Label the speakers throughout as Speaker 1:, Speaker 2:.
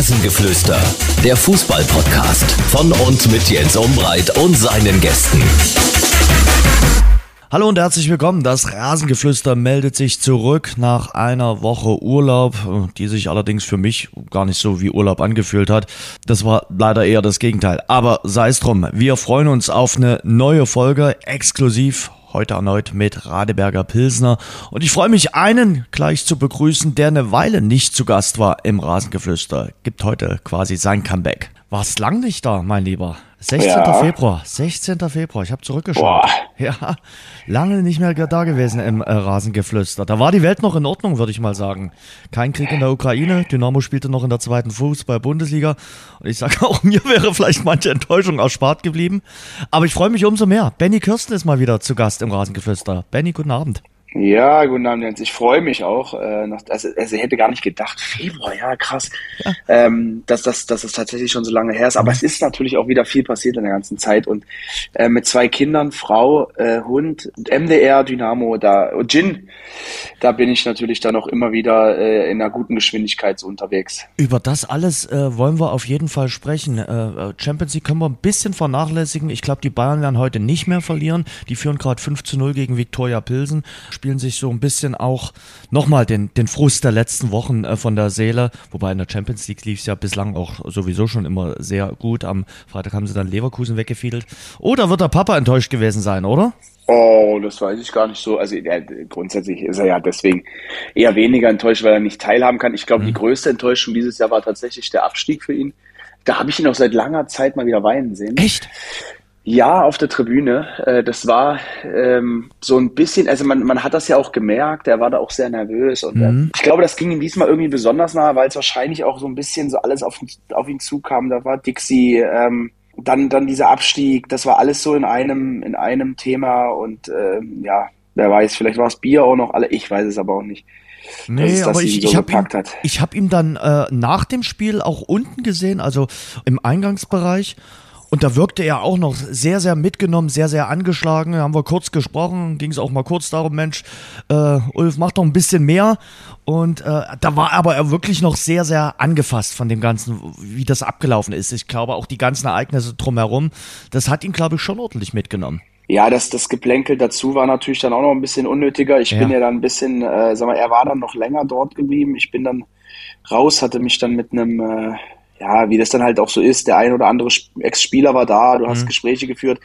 Speaker 1: Rasengeflüster, der Fußball-Podcast von und mit Jens Umbreit und seinen Gästen.
Speaker 2: Hallo und herzlich willkommen. Das Rasengeflüster meldet sich zurück nach einer Woche Urlaub, die sich allerdings für mich gar nicht so wie Urlaub angefühlt hat. Das war leider eher das Gegenteil. Aber sei es drum. Wir freuen uns auf eine neue Folge exklusiv Heute erneut mit Radeberger Pilsner. Und ich freue mich, einen gleich zu begrüßen, der eine Weile nicht zu Gast war im Rasengeflüster. Gibt heute quasi sein Comeback. Warst lang nicht da, mein Lieber. 16. Ja. Februar, 16. Februar, ich habe zurückgeschaut. Boah. Ja, lange nicht mehr da gewesen im äh, Rasengeflüster. Da war die Welt noch in Ordnung, würde ich mal sagen. Kein Krieg in der Ukraine, Dynamo spielte noch in der zweiten Fußball-Bundesliga. Und ich sage auch, mir wäre vielleicht manche Enttäuschung erspart geblieben. Aber ich freue mich umso mehr. Benny Kirsten ist mal wieder zu Gast im Rasengeflüster. Benny, guten Abend.
Speaker 3: Ja, guten Abend, Jens. Ich freue mich auch. Äh, noch, also, also ich hätte gar nicht gedacht, Februar, ja, krass, ja. Ähm, dass, das, dass es tatsächlich schon so lange her ist. Aber es ist natürlich auch wieder viel passiert in der ganzen Zeit. Und äh, mit zwei Kindern, Frau, äh, Hund, MDR, Dynamo, da, und Gin, da bin ich natürlich dann auch immer wieder äh, in einer guten Geschwindigkeit so unterwegs.
Speaker 2: Über das alles äh, wollen wir auf jeden Fall sprechen. Äh Champions League können wir ein bisschen vernachlässigen. Ich glaube, die Bayern werden heute nicht mehr verlieren. Die führen gerade 5 zu 0 gegen Viktoria Pilsen spielen sich so ein bisschen auch nochmal den, den Frust der letzten Wochen äh, von der Seele. Wobei in der Champions League lief es ja bislang auch sowieso schon immer sehr gut. Am Freitag haben sie dann Leverkusen weggefiedelt. Oder wird der Papa enttäuscht gewesen sein, oder?
Speaker 3: Oh, das weiß ich gar nicht so. Also ja, grundsätzlich ist er ja deswegen eher weniger enttäuscht, weil er nicht teilhaben kann. Ich glaube, mhm. die größte Enttäuschung dieses Jahr war tatsächlich der Abstieg für ihn. Da habe ich ihn auch seit langer Zeit mal wieder weinen sehen.
Speaker 2: Echt?
Speaker 3: Ja, auf der Tribüne. Äh, das war ähm, so ein bisschen, also man, man hat das ja auch gemerkt, er war da auch sehr nervös und äh, mhm. ich glaube, das ging ihm diesmal irgendwie besonders nahe, weil es wahrscheinlich auch so ein bisschen so alles auf, auf ihn zukam. Da war Dixie, ähm, dann, dann dieser Abstieg, das war alles so in einem, in einem Thema und äh, ja, wer weiß, vielleicht war es Bier auch noch alle, ich weiß es aber auch nicht.
Speaker 2: Nee, aber ich, so ich habe ihm, ich hab ihm dann äh, nach dem Spiel auch unten gesehen, also im Eingangsbereich. Und da wirkte er auch noch sehr, sehr mitgenommen, sehr, sehr angeschlagen. Da haben wir kurz gesprochen, ging es auch mal kurz darum, Mensch, äh, Ulf, mach doch ein bisschen mehr. Und äh, da war aber er wirklich noch sehr, sehr angefasst von dem Ganzen, wie das abgelaufen ist. Ich glaube, auch die ganzen Ereignisse drumherum, das hat ihn, glaube ich, schon ordentlich mitgenommen.
Speaker 3: Ja, das, das Geplänkel dazu war natürlich dann auch noch ein bisschen unnötiger. Ich ja. bin ja dann ein bisschen, äh, sag mal, er war dann noch länger dort geblieben. Ich bin dann raus, hatte mich dann mit einem äh, ja, wie das dann halt auch so ist, der ein oder andere Ex-Spieler war da, du hast mhm. Gespräche geführt,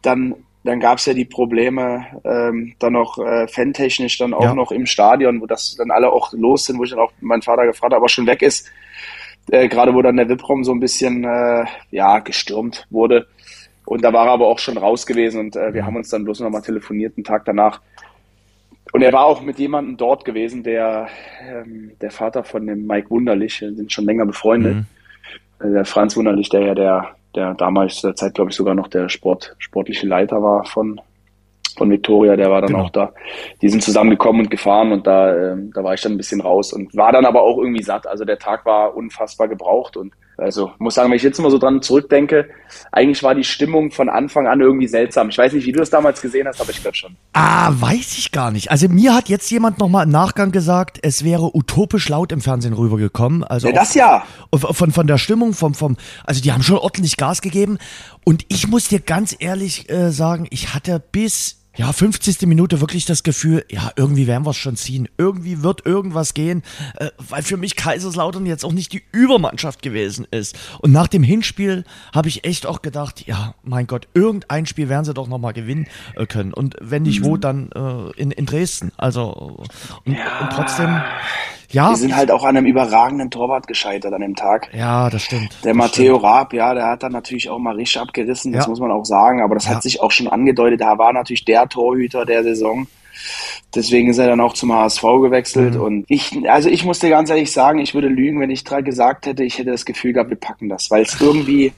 Speaker 3: dann, dann gab es ja die Probleme ähm, dann noch äh, fantechnisch dann auch ja. noch im Stadion, wo das dann alle auch los sind, wo ich dann auch meinen Vater gefragt habe, aber schon weg ist, äh, gerade wo dann der VIP-Raum so ein bisschen äh, ja gestürmt wurde. Und da war er aber auch schon raus gewesen und äh, wir mhm. haben uns dann bloß noch mal telefoniert, einen Tag danach. Und er war auch mit jemandem dort gewesen, der ähm, der Vater von dem Mike Wunderlich, sind schon länger befreundet. Mhm der Franz Wunderlich, der ja der, der damals der Zeit, glaube ich, sogar noch der Sport, sportliche Leiter war von, von Victoria, der war dann genau. auch da. Die sind zusammengekommen und gefahren und da, äh, da war ich dann ein bisschen raus und war dann aber auch irgendwie satt. Also der Tag war unfassbar gebraucht und also muss sagen, wenn ich jetzt mal so dran zurückdenke, eigentlich war die Stimmung von Anfang an irgendwie seltsam. Ich weiß nicht, wie du das damals gesehen hast, aber ich glaube schon.
Speaker 2: Ah, weiß ich gar nicht. Also mir hat jetzt jemand nochmal im Nachgang gesagt, es wäre utopisch laut im Fernsehen rübergekommen. Also
Speaker 3: ja, das ja.
Speaker 2: Von, von der Stimmung, vom, vom, also die haben schon ordentlich Gas gegeben. Und ich muss dir ganz ehrlich äh, sagen, ich hatte bis ja, 50. Minute wirklich das Gefühl, ja, irgendwie werden wir es schon ziehen. Irgendwie wird irgendwas gehen, äh, weil für mich Kaiserslautern jetzt auch nicht die Übermannschaft gewesen ist. Und nach dem Hinspiel habe ich echt auch gedacht, ja, mein Gott, irgendein Spiel werden sie doch nochmal gewinnen äh, können. Und wenn nicht mhm. wo, dann äh, in, in Dresden. Also, und, ja. und trotzdem,
Speaker 3: ja. Wir sind halt auch an einem überragenden Torwart gescheitert an dem Tag.
Speaker 2: Ja, das stimmt.
Speaker 3: Der
Speaker 2: das
Speaker 3: Matteo stimmt. Raab, ja, der hat dann natürlich auch mal richtig abgerissen, das ja. muss man auch sagen. Aber das ja. hat sich auch schon angedeutet. Da war natürlich der Torhüter der Saison. Deswegen ist er dann auch zum HSV gewechselt. Mhm. Und ich, also ich muss dir ganz ehrlich sagen, ich würde lügen, wenn ich gerade gesagt hätte, ich hätte das Gefühl gehabt, wir packen das, weil es irgendwie,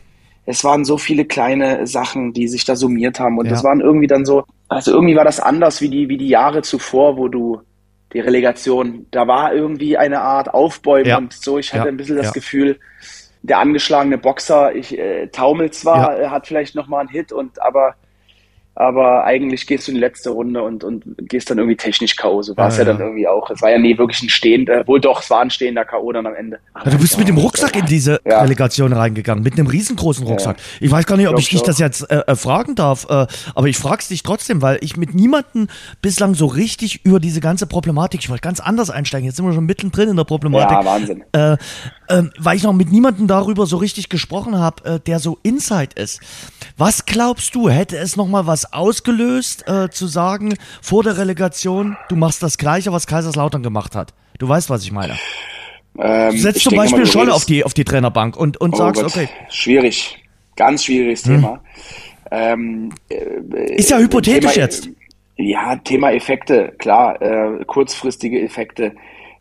Speaker 3: es waren so viele kleine Sachen, die sich da summiert haben. Und ja. das waren irgendwie dann so, also irgendwie war das anders wie die, wie die Jahre zuvor, wo du die Relegation. Da war irgendwie eine Art Aufbäumen ja. und so. Ich hatte ja. ein bisschen das ja. Gefühl, der angeschlagene Boxer, ich äh, taumel zwar, ja. hat vielleicht noch mal einen Hit und aber aber eigentlich gehst du in die letzte Runde und, und gehst dann irgendwie technisch K.O. So war es ja, ja, dann irgendwie auch. Es war ja nie wirklich ein stehender, wohl doch, es war ein stehender K.O. dann am Ende.
Speaker 2: Ja, du bist mit dem Rucksack in diese ja. Relegation reingegangen, mit einem riesengroßen Rucksack. Ich weiß gar nicht, ob ich, ich dich das jetzt äh, äh, fragen darf, äh, aber ich frag's dich trotzdem, weil ich mit niemandem bislang so richtig über diese ganze Problematik, ich wollte ganz anders einsteigen, jetzt sind wir schon mittendrin in der Problematik. Ja,
Speaker 3: Wahnsinn.
Speaker 2: Äh, ähm, weil ich noch mit niemandem darüber so richtig gesprochen habe, äh, der so Inside ist. Was glaubst du, hätte es nochmal was ausgelöst, äh, zu sagen, vor der Relegation, du machst das Gleiche, was Kaiserslautern gemacht hat? Du weißt, was ich meine. Ähm, du setzt zum Beispiel Scholle auf die, auf die Trainerbank und, und oh sagst, Gott, okay.
Speaker 3: Schwierig. Ganz schwieriges hm. Thema. Ähm,
Speaker 2: äh, ist ja hypothetisch Thema, jetzt.
Speaker 3: Ja, Thema Effekte, klar, äh, kurzfristige Effekte.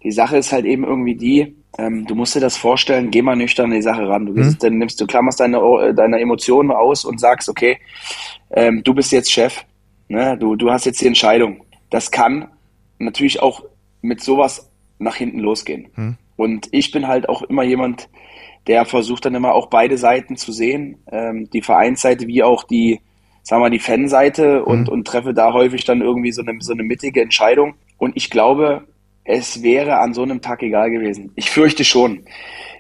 Speaker 3: Die Sache ist halt eben irgendwie die, ähm, du musst dir das vorstellen, geh mal nüchtern an die Sache ran. Du, mhm. dann nimmst, du klammerst deine, äh, deine Emotionen aus und sagst, okay, ähm, du bist jetzt Chef, ne? du, du hast jetzt die Entscheidung. Das kann natürlich auch mit sowas nach hinten losgehen. Mhm. Und ich bin halt auch immer jemand, der versucht dann immer auch beide Seiten zu sehen, ähm, die Vereinsseite wie auch die, sagen wir mal, die Fanseite und, mhm. und treffe da häufig dann irgendwie so eine, so eine mittige Entscheidung. Und ich glaube, es wäre an so einem Tag egal gewesen. Ich fürchte schon.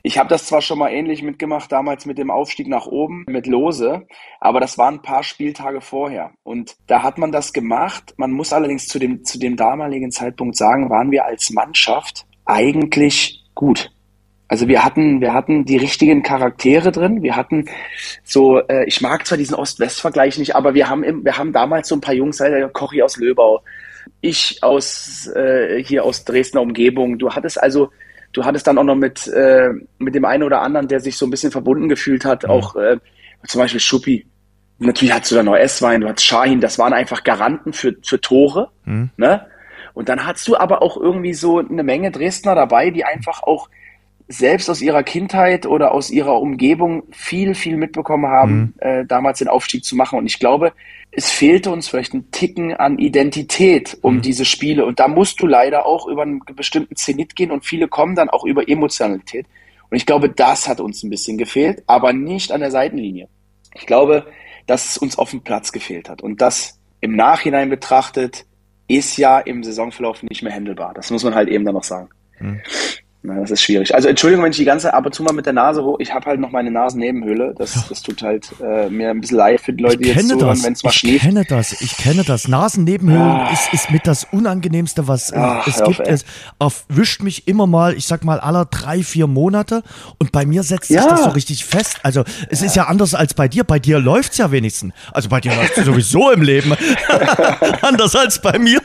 Speaker 3: Ich habe das zwar schon mal ähnlich mitgemacht, damals mit dem Aufstieg nach oben mit Lose, aber das waren ein paar Spieltage vorher. Und da hat man das gemacht. Man muss allerdings zu dem, zu dem damaligen Zeitpunkt sagen, waren wir als Mannschaft eigentlich gut. Also wir hatten, wir hatten die richtigen Charaktere drin. Wir hatten so, äh, ich mag zwar diesen Ost-West-Vergleich nicht, aber wir haben, im, wir haben damals so ein paar Jungs, der Kochi aus Löbau, ich aus äh, hier aus Dresdner Umgebung. Du hattest also, du hattest dann auch noch mit, äh, mit dem einen oder anderen, der sich so ein bisschen verbunden gefühlt hat, mhm. auch äh, zum Beispiel Schuppi. Natürlich hattest du dann noch S-Wein, du hattest Shahin, das waren einfach Garanten für, für Tore. Mhm. Ne? Und dann hattest du aber auch irgendwie so eine Menge Dresdner dabei, die einfach auch selbst aus ihrer Kindheit oder aus ihrer Umgebung viel, viel mitbekommen haben, mhm. äh, damals den Aufstieg zu machen. Und ich glaube, es fehlte uns vielleicht ein Ticken an Identität um mhm. diese Spiele. Und da musst du leider auch über einen bestimmten Zenit gehen und viele kommen dann auch über Emotionalität. Und ich glaube, das hat uns ein bisschen gefehlt, aber nicht an der Seitenlinie. Ich glaube, dass es uns auf dem Platz gefehlt hat. Und das im Nachhinein betrachtet ist ja im Saisonverlauf nicht mehr handelbar. Das muss man halt eben dann noch sagen. Mhm. Na, das ist schwierig. Also Entschuldigung, wenn ich die ganze ab und zu mal mit der Nase hoch. Ich habe halt noch meine Nasennebenhöhle. Das, das tut halt äh, mir ein bisschen leid für die Leute, die jetzt zuhören, wenn es mal schläft.
Speaker 2: Ich kenne das. Ich kenne das. Nasennebenhöhlen ah. ist, ist mit das Unangenehmste, was Ach, es gibt. Auf, es erwischt mich immer mal, ich sag mal, aller drei, vier Monate. Und bei mir setzt sich ja. das so richtig fest. Also es ja. ist ja anders als bei dir. Bei dir läuft's ja wenigstens. Also bei dir läuft sowieso im Leben. anders als bei mir.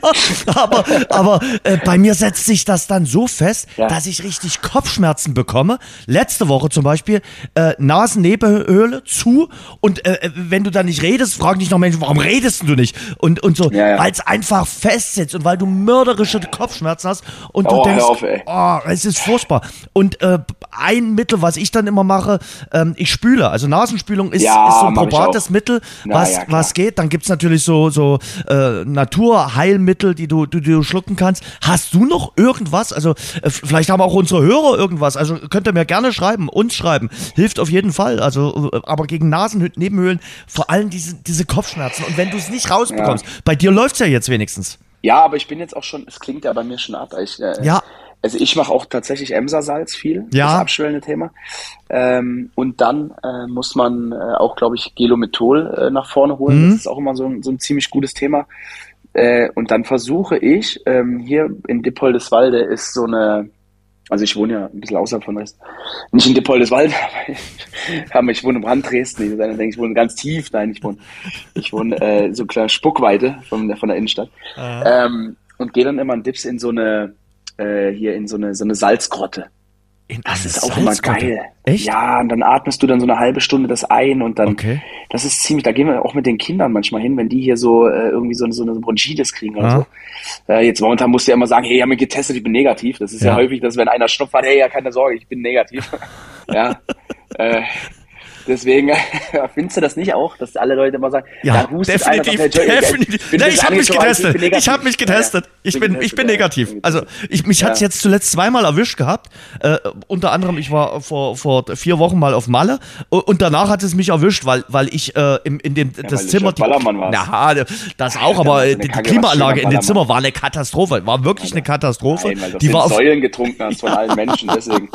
Speaker 2: Aber, aber äh, bei mir setzt sich das dann so fest, ja. dass ich richtig Kopfschmerzen bekomme. Letzte Woche zum Beispiel äh, Nasennebenhöhle zu und äh, äh, wenn du da nicht redest, fragen dich noch Menschen, warum redest du nicht? Und, und so, ja, ja. weil es einfach festsitzt und weil du mörderische Kopfschmerzen hast und oh, du denkst, auf, oh, es ist furchtbar. Und äh, ein Mittel, was ich dann immer mache, ähm, ich spüle. Also Nasenspülung ist, ja, ist so ein probates Mittel, was, Na, was geht. Dann gibt es natürlich so, so äh, Naturheilmittel, die du, die du schlucken kannst. Hast du noch irgendwas? Also äh, vielleicht haben auch unsere Hörer irgendwas. Also könnt ihr mir gerne schreiben, uns schreiben. Hilft auf jeden Fall. Also, aber gegen Nasennebenhöhlen vor allem diese, diese Kopfschmerzen. Und wenn du es nicht rausbekommst, ja. bei dir läuft es ja jetzt wenigstens.
Speaker 3: Ja, aber ich bin jetzt auch schon, es klingt ja bei mir schon ab. Ich, äh, ja. Also ich mache auch tatsächlich Emser-Salz viel, ja. das abschwellende Thema. Ähm, und dann äh, muss man äh, auch, glaube ich, Gelomethol äh, nach vorne holen. Mhm. Das ist auch immer so ein, so ein ziemlich gutes Thema. Äh, und dann versuche ich, ähm, hier in Dippoldeswalde ist so eine, also ich wohne ja ein bisschen außerhalb von Dresden. Nicht in Dippoldeswalde, aber ich, wohne im Rand Dresden. Ich, denke, ich wohne ganz tief. Nein, ich wohne, ich wohne äh, so klar Spuckweite von, von der Innenstadt. Ähm, und gehe dann immer in Dips in so eine, äh, hier in so eine, so eine Salzgrotte.
Speaker 2: In das ist auch immer geil.
Speaker 3: Echt? Ja, und dann atmest du dann so eine halbe Stunde das ein und dann, okay. das ist ziemlich, da gehen wir auch mit den Kindern manchmal hin, wenn die hier so äh, irgendwie so, so eine Bronchitis kriegen oder ah. so. Äh, jetzt momentan musst du ja immer sagen, hey, ich habe mich getestet, ich bin negativ. Das ist ja, ja häufig, dass wenn einer schnupft, hey, ja, keine Sorge, ich bin negativ. ja. äh, Deswegen findest du das nicht auch, dass alle Leute immer sagen,
Speaker 2: ja, definitiv, einer, definitiv. Ich, ich habe mich getestet. Ich, habe mich getestet. Ja, ich bin, ich bin negativ. Also ich, mich ja. hat's jetzt zuletzt zweimal erwischt gehabt. Äh, unter anderem, ich war vor, vor vier Wochen mal auf Malle und danach hat es mich erwischt, weil, weil ich äh, im, in dem ja, das Zimmer. Die, na, das auch, aber die, die Klimaanlage in dem Zimmer war eine Katastrophe. War wirklich eine Katastrophe.
Speaker 3: Nein, weil du die war auf Säulen getrunken hast von allen Menschen, deswegen.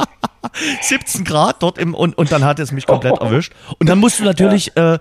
Speaker 2: 17 Grad dort im und, und dann hat es mich komplett erwischt. Und dann musst du natürlich ja. äh,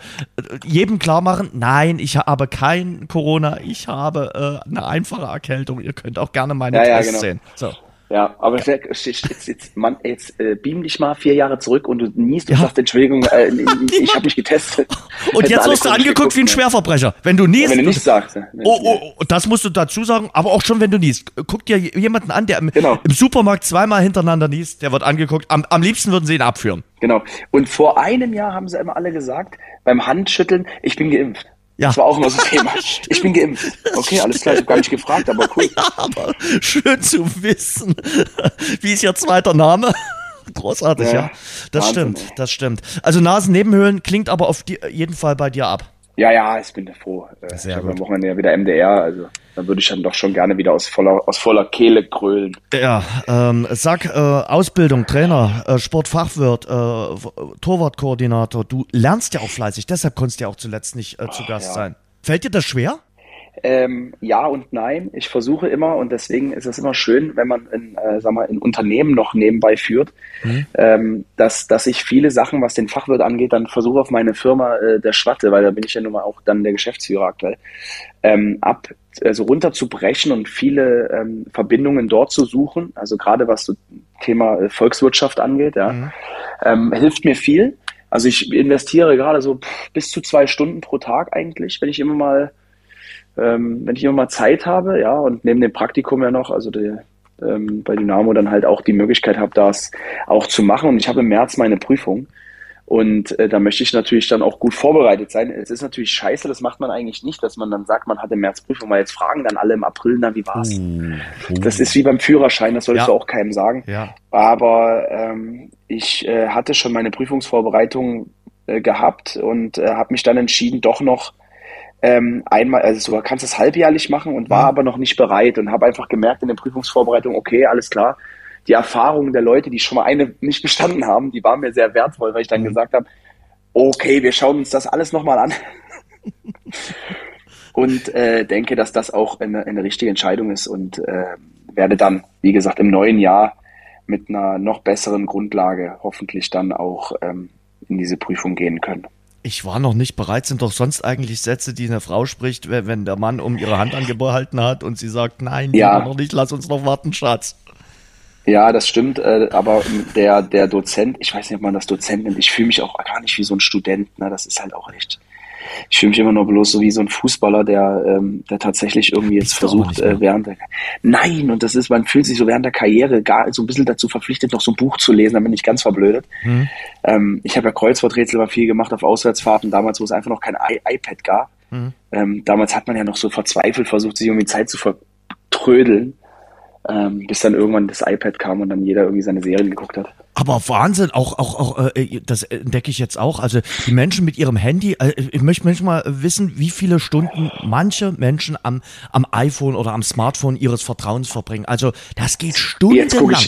Speaker 2: jedem klar machen, nein, ich habe kein Corona, ich habe äh, eine einfache Erkältung. Ihr könnt auch gerne meine ja, Tests ja, genau. sehen. So.
Speaker 3: Ja, aber jetzt, jetzt, Mann, jetzt äh, beam dich mal vier Jahre zurück und du niest und ja. sagst, Entschuldigung, äh, ich habe mich getestet.
Speaker 2: Und jetzt wirst du angeguckt guckt, wie ein Schwerverbrecher. Wenn du niest.
Speaker 3: Ja, wenn du nicht sagst.
Speaker 2: Oh, oh, oh, das musst du dazu sagen, aber auch schon, wenn du niest. Guck dir jemanden an, der im, genau. im Supermarkt zweimal hintereinander niest, der wird angeguckt. Am, am liebsten würden sie ihn abführen.
Speaker 3: Genau. Und vor einem Jahr haben sie immer alle gesagt, beim Handschütteln, ich bin geimpft. Ja. Das war auch immer so ein Thema. Ich bin geimpft. Okay, alles klar, ich habe gar nicht gefragt, aber cool. Ja, aber
Speaker 2: schön zu wissen. Wie ist Ihr zweiter Name? Großartig, ja. ja. Das Wahnsinn, stimmt, ey. das stimmt. Also Nasennebenhöhlen klingt aber auf jeden Fall bei dir ab.
Speaker 3: Ja, ja, ich bin froh. Äh, Sehr ich habe am Wochenende ja wieder MDR, also da würde ich dann doch schon gerne wieder aus voller, aus voller Kehle grölen.
Speaker 2: Ja, ähm, sag, äh, Ausbildung, Trainer, äh, Sportfachwirt, äh, Torwartkoordinator, du lernst ja auch fleißig, deshalb konntest du ja auch zuletzt nicht äh, zu Gast ja. sein. Fällt dir das schwer?
Speaker 3: Ähm, ja und nein. Ich versuche immer und deswegen ist es immer schön, wenn man in, äh, sag mal, in Unternehmen noch nebenbei führt, mhm. ähm, dass, dass ich viele Sachen, was den Fachwirt angeht, dann versuche auf meine Firma äh, der Schwatte, weil da bin ich ja nun mal auch dann der Geschäftsführer aktuell, ähm, ab, also runterzubrechen und viele ähm, Verbindungen dort zu suchen. Also gerade was so Thema äh, Volkswirtschaft angeht, ja, mhm. ähm, hilft mir viel. Also ich investiere gerade so bis zu zwei Stunden pro Tag eigentlich, wenn ich immer mal ähm, wenn ich immer mal Zeit habe, ja, und neben dem Praktikum ja noch, also die, ähm, bei Dynamo dann halt auch die Möglichkeit habe, das auch zu machen. Und ich habe im März meine Prüfung. Und äh, da möchte ich natürlich dann auch gut vorbereitet sein. Es ist natürlich scheiße, das macht man eigentlich nicht, dass man dann sagt, man hat im März Prüfung, weil jetzt fragen dann alle im April, na, wie war's? Uh, uh. Das ist wie beim Führerschein, das solltest ja. du auch keinem sagen. Ja. Aber ähm, ich äh, hatte schon meine Prüfungsvorbereitung äh, gehabt und äh, habe mich dann entschieden, doch noch ähm, einmal, also du kannst es halbjährlich machen und war mhm. aber noch nicht bereit und habe einfach gemerkt in der Prüfungsvorbereitung, okay, alles klar, die Erfahrungen der Leute, die schon mal eine nicht bestanden haben, die waren mir sehr wertvoll, weil ich dann mhm. gesagt habe, okay, wir schauen uns das alles nochmal an. und äh, denke, dass das auch eine, eine richtige Entscheidung ist und äh, werde dann, wie gesagt, im neuen Jahr mit einer noch besseren Grundlage hoffentlich dann auch ähm, in diese Prüfung gehen können.
Speaker 2: Ich war noch nicht bereit, sind doch sonst eigentlich Sätze, die eine Frau spricht, wenn der Mann um ihre Hand angehalten hat und sie sagt, nein, ja. noch nicht, lass uns noch warten, Schatz.
Speaker 3: Ja, das stimmt, äh, aber der, der Dozent, ich weiß nicht, ob man das Dozent nennt, ich fühle mich auch gar nicht wie so ein Student, ne? das ist halt auch echt, ich fühle mich immer nur bloß so wie so ein Fußballer, der, ähm, der tatsächlich irgendwie jetzt versucht, äh, während der, nein, und das ist, man fühlt sich so während der Karriere gar so ein bisschen dazu verpflichtet, noch so ein Buch zu lesen, dann bin ich ganz verblödet. Mhm. Ähm, ich habe ja Kreuzworträtsel mal viel gemacht auf Auswärtsfahrten, damals, wo es einfach noch kein I iPad gab. Mhm. Ähm, damals hat man ja noch so verzweifelt versucht, sich irgendwie Zeit zu vertrödeln ähm, bis dann irgendwann das iPad kam und dann jeder irgendwie seine Serien geguckt hat.
Speaker 2: Aber Wahnsinn, auch, auch, auch, äh, das entdecke ich jetzt auch. Also die Menschen mit ihrem Handy, äh, ich möchte manchmal wissen, wie viele Stunden manche Menschen am, am iPhone oder am Smartphone ihres Vertrauens verbringen. Also das geht stundenlang.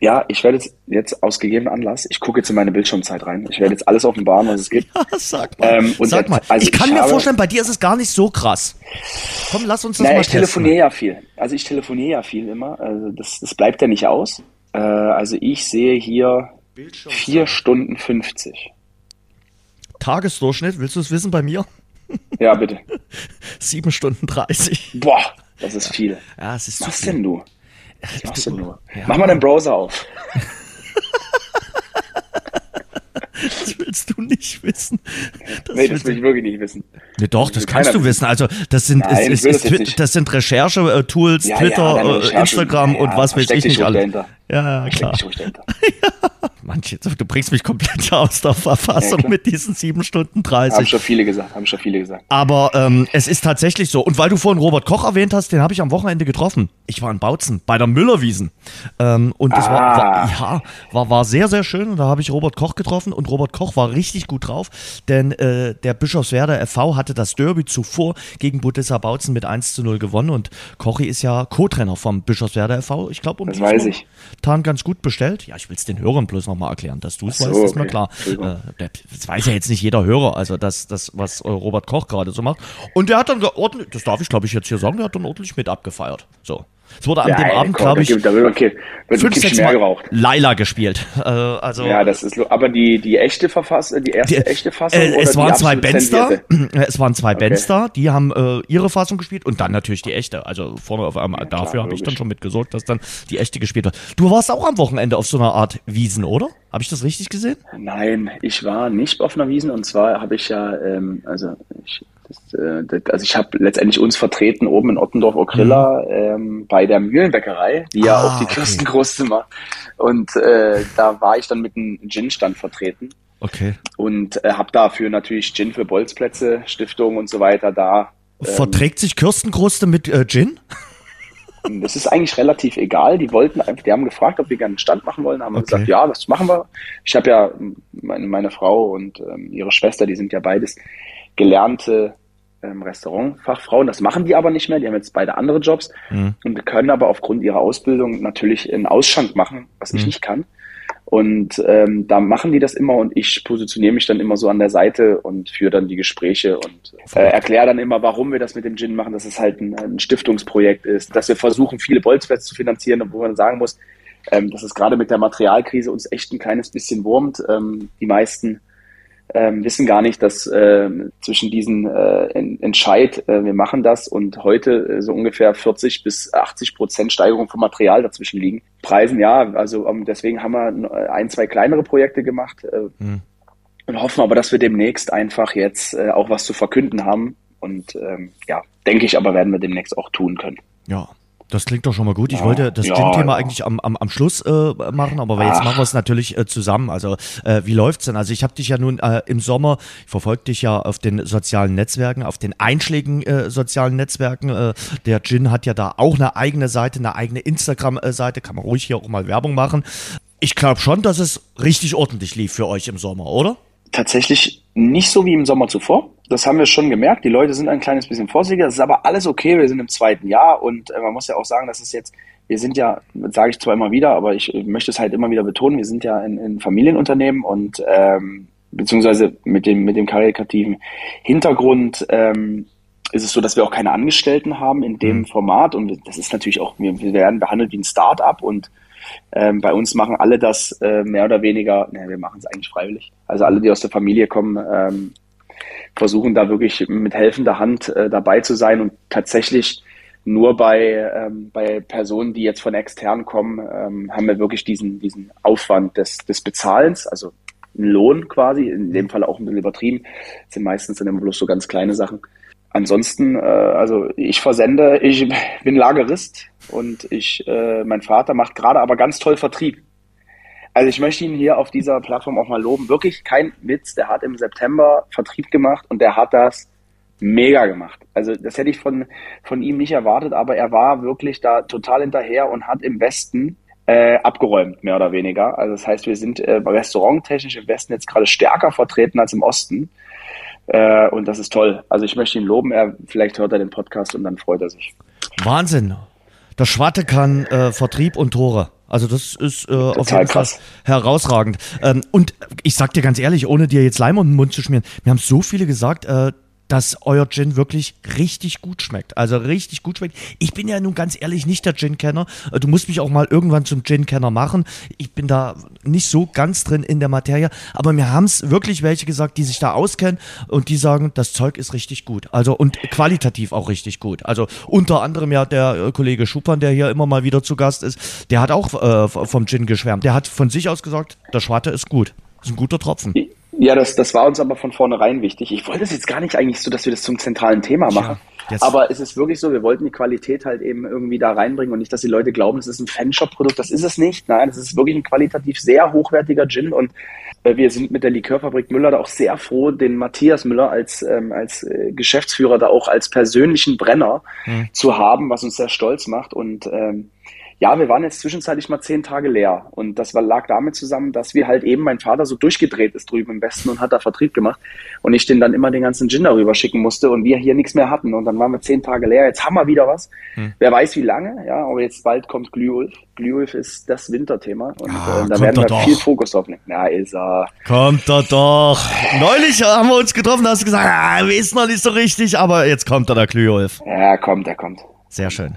Speaker 3: Ja, ich werde jetzt, jetzt aus gegebenem Anlass, ich gucke jetzt in meine Bildschirmzeit rein. Ich werde jetzt alles offenbaren, was es gibt. Ja,
Speaker 2: sag mal. Ähm, sag jetzt, mal. Also ich kann ich mir habe, vorstellen, bei dir ist es gar nicht so krass. Komm, lass uns das naja, mal
Speaker 3: ich telefoniere ja viel. Also ich telefoniere ja viel immer. Also das, das bleibt ja nicht aus. Äh, also ich sehe hier vier Stunden 50.
Speaker 2: Tagesdurchschnitt, willst du es wissen bei mir?
Speaker 3: Ja, bitte.
Speaker 2: Sieben Stunden 30.
Speaker 3: Boah, das ist viel.
Speaker 2: Ja, es ist
Speaker 3: Was denn du? Was machst du nur? Ja. Mach mal den Browser auf.
Speaker 2: Das willst du nicht wissen.
Speaker 3: Das nee, das will ich wirklich nicht wissen.
Speaker 2: Nee, doch, das, das kannst du wissen. Also das sind, Nein, ist, ist, ist, das sind Recherche-Tools, ja, Twitter, ja, äh, Instagram und was weiß ich nicht alles. Dahinter. Ja, klar. ja. manche, du bringst mich komplett aus der Verfassung ja, mit diesen sieben Stunden 30.
Speaker 3: Haben schon viele gesagt, haben schon viele gesagt.
Speaker 2: Aber ähm, es ist tatsächlich so. Und weil du vorhin Robert Koch erwähnt hast, den habe ich am Wochenende getroffen. Ich war in Bautzen bei der Müllerwiesen. Ähm, und das ah. war, war, ja, war, war sehr, sehr schön. Und da habe ich Robert Koch getroffen und Robert Koch war richtig gut drauf, denn äh, der Bischofswerder FV hatte das Derby zuvor gegen Budissa Bautzen mit 1 zu 0 gewonnen und Kochi ist ja Co-Trainer vom Bischofswerder FV. Ich glaube, um
Speaker 3: das weiß ich.
Speaker 2: Tan ganz gut bestellt. Ja, ich will es den Hörern bloß nochmal erklären, dass du es so, weißt, ist okay. mir klar. Äh, das weiß ja jetzt nicht jeder Hörer, also das, das was Robert Koch gerade so macht. Und der hat dann ordentlich, das darf ich glaube ich jetzt hier sagen, der hat dann ordentlich mit abgefeiert. So. Es wurde an ja, dem Abend, glaube ich,
Speaker 3: da wird, okay, wird fünf, sechs Mal geraucht.
Speaker 2: Laila gespielt. Äh, also,
Speaker 3: ja, das ist, aber die, die echte Verfassung, die erste die, echte Fassung.
Speaker 2: Äh, es, waren zwei Bands da, es waren zwei okay. Bands da, die haben äh, ihre Fassung gespielt und dann natürlich die echte. Also vorne auf einmal, ja, dafür habe ich dann schon mitgesorgt, dass dann die echte gespielt wird. Du warst auch am Wochenende auf so einer Art Wiesen, oder? Habe ich das richtig gesehen?
Speaker 3: Nein, ich war nicht auf einer Wiesen und zwar habe ich ja, ähm, also ich das, äh, das, also ich habe letztendlich uns vertreten oben in Ottendorf Okrilla mhm. ähm, bei der Mühlenbäckerei, die ah, ja auch die Kirstengroße okay. macht. Und äh, da war ich dann mit einem Gin-Stand vertreten.
Speaker 2: Okay.
Speaker 3: Und äh, habe dafür natürlich Gin für Bolzplätze, Stiftungen und so weiter da.
Speaker 2: Ähm, Verträgt sich Kirstengroße mit äh, Gin?
Speaker 3: Das ist eigentlich relativ egal. Die wollten einfach, die haben gefragt, ob wir gerne einen Stand machen wollen, haben okay. gesagt, ja, das machen wir. Ich habe ja meine, meine Frau und ähm, ihre Schwester, die sind ja beides gelernte ähm, Restaurantfachfrauen. Das machen die aber nicht mehr. Die haben jetzt beide andere Jobs mhm. und können aber aufgrund ihrer Ausbildung natürlich einen Ausschank machen, was mhm. ich nicht kann. Und ähm, da machen die das immer und ich positioniere mich dann immer so an der Seite und führe dann die Gespräche und äh, erkläre dann immer, warum wir das mit dem Gin machen, dass es halt ein, ein Stiftungsprojekt ist, dass wir versuchen, viele Bolzfests zu finanzieren, wo man sagen muss, ähm, dass es gerade mit der Materialkrise uns echt ein kleines bisschen wurmt. Ähm, die meisten ähm, wissen gar nicht, dass äh, zwischen diesen äh, Entscheid, äh, wir machen das und heute äh, so ungefähr 40 bis 80 Prozent Steigerung vom Material dazwischen liegen. Preisen, ja, also um, deswegen haben wir ein, zwei kleinere Projekte gemacht äh, mhm. und hoffen aber, dass wir demnächst einfach jetzt äh, auch was zu verkünden haben. Und ähm, ja, denke ich aber, werden wir demnächst auch tun können.
Speaker 2: Ja, das klingt doch schon mal gut. Ich ja, wollte das ja, Gym-Thema ja. eigentlich am, am, am Schluss äh, machen, aber Ach. jetzt machen wir es natürlich äh, zusammen. Also äh, wie läuft's denn? Also ich habe dich ja nun äh, im Sommer, ich verfolge dich ja auf den sozialen Netzwerken, auf den einschlägigen äh, sozialen Netzwerken. Äh, der Gin hat ja da auch eine eigene Seite, eine eigene Instagram-Seite. Kann man ruhig hier auch mal Werbung machen. Ich glaube schon, dass es richtig ordentlich lief für euch im Sommer, oder?
Speaker 3: Tatsächlich nicht so wie im Sommer zuvor. Das haben wir schon gemerkt. Die Leute sind ein kleines bisschen vorsichtiger. Das ist aber alles okay. Wir sind im zweiten Jahr und äh, man muss ja auch sagen, dass es jetzt, wir sind ja, sage ich zwar immer wieder, aber ich möchte es halt immer wieder betonen, wir sind ja in, in Familienunternehmen und ähm, beziehungsweise mit dem, mit dem karikativen Hintergrund ähm, ist es so, dass wir auch keine Angestellten haben in dem mhm. Format und das ist natürlich auch, wir, wir werden behandelt wie ein Start-up und ähm, bei uns machen alle das äh, mehr oder weniger, ne, wir machen es eigentlich freiwillig. Also alle, die aus der Familie kommen, ähm, versuchen da wirklich mit helfender Hand äh, dabei zu sein und tatsächlich nur bei, ähm, bei Personen, die jetzt von extern kommen, ähm, haben wir wirklich diesen, diesen Aufwand des, des Bezahlens, also einen Lohn quasi, in dem Fall auch ein bisschen übertrieben, das sind meistens dann immer bloß so ganz kleine Sachen. Ansonsten, äh, also ich versende, ich bin Lagerist und ich, äh, mein Vater macht gerade aber ganz toll Vertrieb. Also ich möchte ihn hier auf dieser Plattform auch mal loben. Wirklich kein Witz. Der hat im September Vertrieb gemacht und der hat das mega gemacht. Also das hätte ich von, von ihm nicht erwartet, aber er war wirklich da total hinterher und hat im Westen äh, abgeräumt, mehr oder weniger. Also das heißt, wir sind äh, restauranttechnisch im Westen jetzt gerade stärker vertreten als im Osten. Äh, und das ist toll. Also ich möchte ihn loben. Er, vielleicht hört er den Podcast und dann freut er sich.
Speaker 2: Wahnsinn. Der Schwatte kann äh, Vertrieb und Tore. Also das ist äh, auf jeden Fall herausragend. Ähm, und ich sag dir ganz ehrlich, ohne dir jetzt Leim um den Mund zu schmieren, mir haben so viele gesagt, äh, dass euer Gin wirklich richtig gut schmeckt. Also richtig gut schmeckt. Ich bin ja nun ganz ehrlich nicht der Gin-Kenner. Äh, du musst mich auch mal irgendwann zum Gin-Kenner machen. Ich bin da nicht so ganz drin in der Materie. Aber mir haben es wirklich welche gesagt, die sich da auskennen und die sagen, das Zeug ist richtig gut. Also und qualitativ auch richtig gut. Also unter anderem ja der äh, Kollege Schuppan, der hier immer mal wieder zu Gast ist, der hat auch äh, vom Gin geschwärmt. Der hat von sich aus gesagt, der Schwarte ist gut. Ist ein guter Tropfen.
Speaker 3: Ja, das, das war uns aber von vornherein wichtig. Ich wollte es jetzt gar nicht eigentlich so, dass wir das zum zentralen Thema machen. Jetzt. Aber es ist wirklich so, wir wollten die Qualität halt eben irgendwie da reinbringen und nicht, dass die Leute glauben, es ist ein Fanshop-Produkt. Das ist es nicht. Nein, es ist wirklich ein qualitativ sehr hochwertiger Gin und äh, wir sind mit der Likörfabrik Müller da auch sehr froh, den Matthias Müller als, ähm, als äh, Geschäftsführer da auch als persönlichen Brenner mhm. zu haben, was uns sehr stolz macht und ähm, ja, wir waren jetzt zwischenzeitlich mal zehn Tage leer. Und das war, lag damit zusammen, dass wir halt eben, mein Vater so durchgedreht ist drüben im Westen und hat da Vertrieb gemacht. Und ich den dann immer den ganzen Gin darüber schicken musste und wir hier nichts mehr hatten. Und dann waren wir zehn Tage leer. Jetzt haben wir wieder was. Hm. Wer weiß wie lange, ja, aber jetzt bald kommt Glühulf. Glühulf ist das Winterthema. Und
Speaker 2: ja,
Speaker 3: äh, da werden wir doch. viel Fokus drauf nehmen. Ja, ist er.
Speaker 2: Kommt er doch. Neulich haben wir uns getroffen, hast du gesagt, ah, ist noch nicht so richtig, aber jetzt kommt er, der Glühulf.
Speaker 3: Ja, kommt, er kommt.
Speaker 2: Sehr schön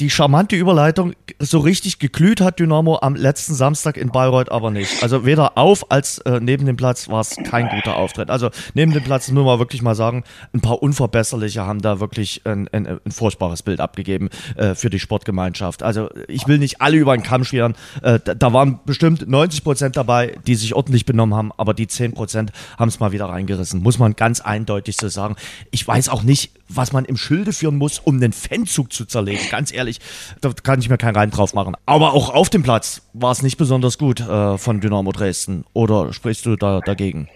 Speaker 2: die charmante Überleitung, so richtig geglüht hat Dynamo am letzten Samstag in Bayreuth aber nicht. Also weder auf als äh, neben dem Platz war es kein guter Auftritt. Also neben dem Platz muss man wirklich mal sagen, ein paar Unverbesserliche haben da wirklich ein, ein, ein furchtbares Bild abgegeben äh, für die Sportgemeinschaft. Also ich will nicht alle über den Kamm scheren. Äh, da, da, waren bestimmt 90 Prozent dabei, die sich ordentlich benommen haben, aber die 10 Prozent haben es mal wieder reingerissen. Muss man ganz eindeutig so sagen. Ich weiß auch nicht, was man im Schilde führen muss, um den Fanzug zu zerlegen. Ganz ehrlich, da kann ich mir keinen Rein drauf machen. Aber auch auf dem Platz war es nicht besonders gut äh, von Dynamo Dresden. Oder sprichst du da dagegen?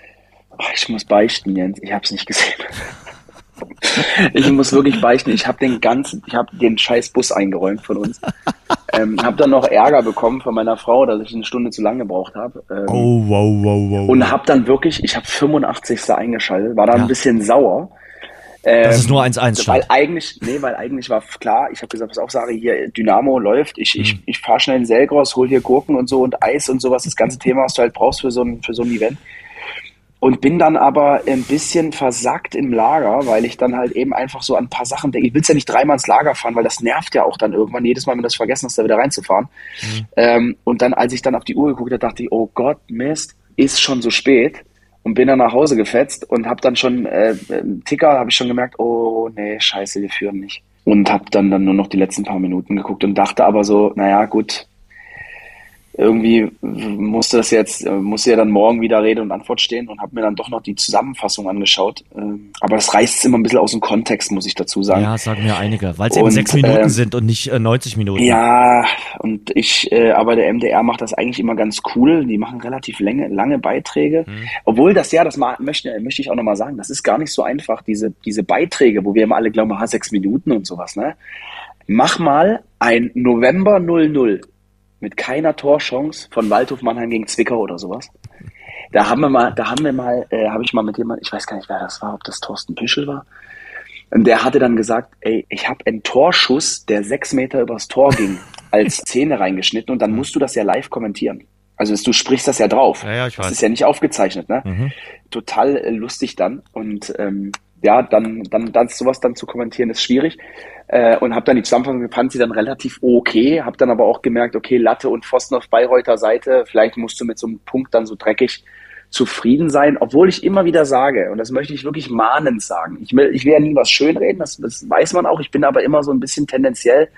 Speaker 3: Ich muss beichten, Jens. Ich habe es nicht gesehen. ich muss wirklich beichten. Ich habe den ganzen, ich habe den scheiß Bus eingeräumt von uns. Ähm, habe dann noch Ärger bekommen von meiner Frau, dass ich eine Stunde zu lange gebraucht habe. Ähm,
Speaker 2: oh, wow, wow, wow.
Speaker 3: Und habe dann wirklich, ich habe 85. eingeschaltet, war da ja. ein bisschen sauer
Speaker 2: ähm, das ist nur 1-1
Speaker 3: Weil eigentlich, nee, weil eigentlich war klar, ich habe gesagt, was auch sage, hier Dynamo läuft, ich, mhm. ich, ich fahre schnell in Selgros, hol hier Gurken und so und Eis und sowas, das ganze Thema, was du halt brauchst für so ein, für so ein Event. Und bin dann aber ein bisschen versackt im Lager, weil ich dann halt eben einfach so an ein paar Sachen denke. Ich will ja nicht dreimal ins Lager fahren, weil das nervt ja auch dann irgendwann, jedes Mal, wenn du das vergessen hast, da wieder reinzufahren. Mhm. Ähm, und dann, als ich dann auf die Uhr geguckt habe, dachte ich, oh Gott, Mist, ist schon so spät und bin dann nach Hause gefetzt und habe dann schon äh, Ticker, habe ich schon gemerkt, oh nee, scheiße, wir führen nicht. Und habe dann, dann nur noch die letzten paar Minuten geguckt und dachte aber so, naja, gut, irgendwie musste das jetzt, musste ja dann morgen wieder Rede und Antwort stehen und habe mir dann doch noch die Zusammenfassung angeschaut. Ähm, aber das reißt es immer ein bisschen aus dem Kontext, muss ich dazu sagen.
Speaker 2: Ja, sagen mir einige, weil es eben sechs Minuten äh, sind und nicht äh, 90 Minuten.
Speaker 3: Ja, und ich, äh, aber der MDR macht das eigentlich immer ganz cool. Die machen relativ lange, lange Beiträge. Mhm. Obwohl das ja, das möchte, möchte ich auch nochmal sagen, das ist gar nicht so einfach, diese, diese Beiträge, wo wir immer alle glauben, ha, sechs Minuten und sowas, ne? Mach mal ein November 00 mit keiner Torchance von Waldhof Mannheim gegen Zwickau oder sowas. Da haben wir mal, da haben wir mal, äh, habe ich mal mit jemandem, ich weiß gar nicht, wer das war, ob das Thorsten Pischel war. Und der hatte dann gesagt, ey, ich habe einen Torschuss, der sechs Meter übers Tor ging, als Szene reingeschnitten und dann musst du das ja live kommentieren. Also du sprichst das ja drauf.
Speaker 2: Ja, ja, ich weiß.
Speaker 3: Das ist ja nicht aufgezeichnet, ne? Mhm. Total äh, lustig dann. Und ähm, ja, dann, dann, dann sowas dann zu kommentieren ist schwierig äh, und habe dann die Zusammenfassung fand sie dann relativ okay, habe dann aber auch gemerkt, okay, Latte und Pfosten auf Bayreuther Seite, vielleicht musst du mit so einem Punkt dann so dreckig zufrieden sein, obwohl ich immer wieder sage, und das möchte ich wirklich mahnend sagen, ich will, ich will ja nie was schönreden, das, das weiß man auch, ich bin aber immer so ein bisschen tendenziell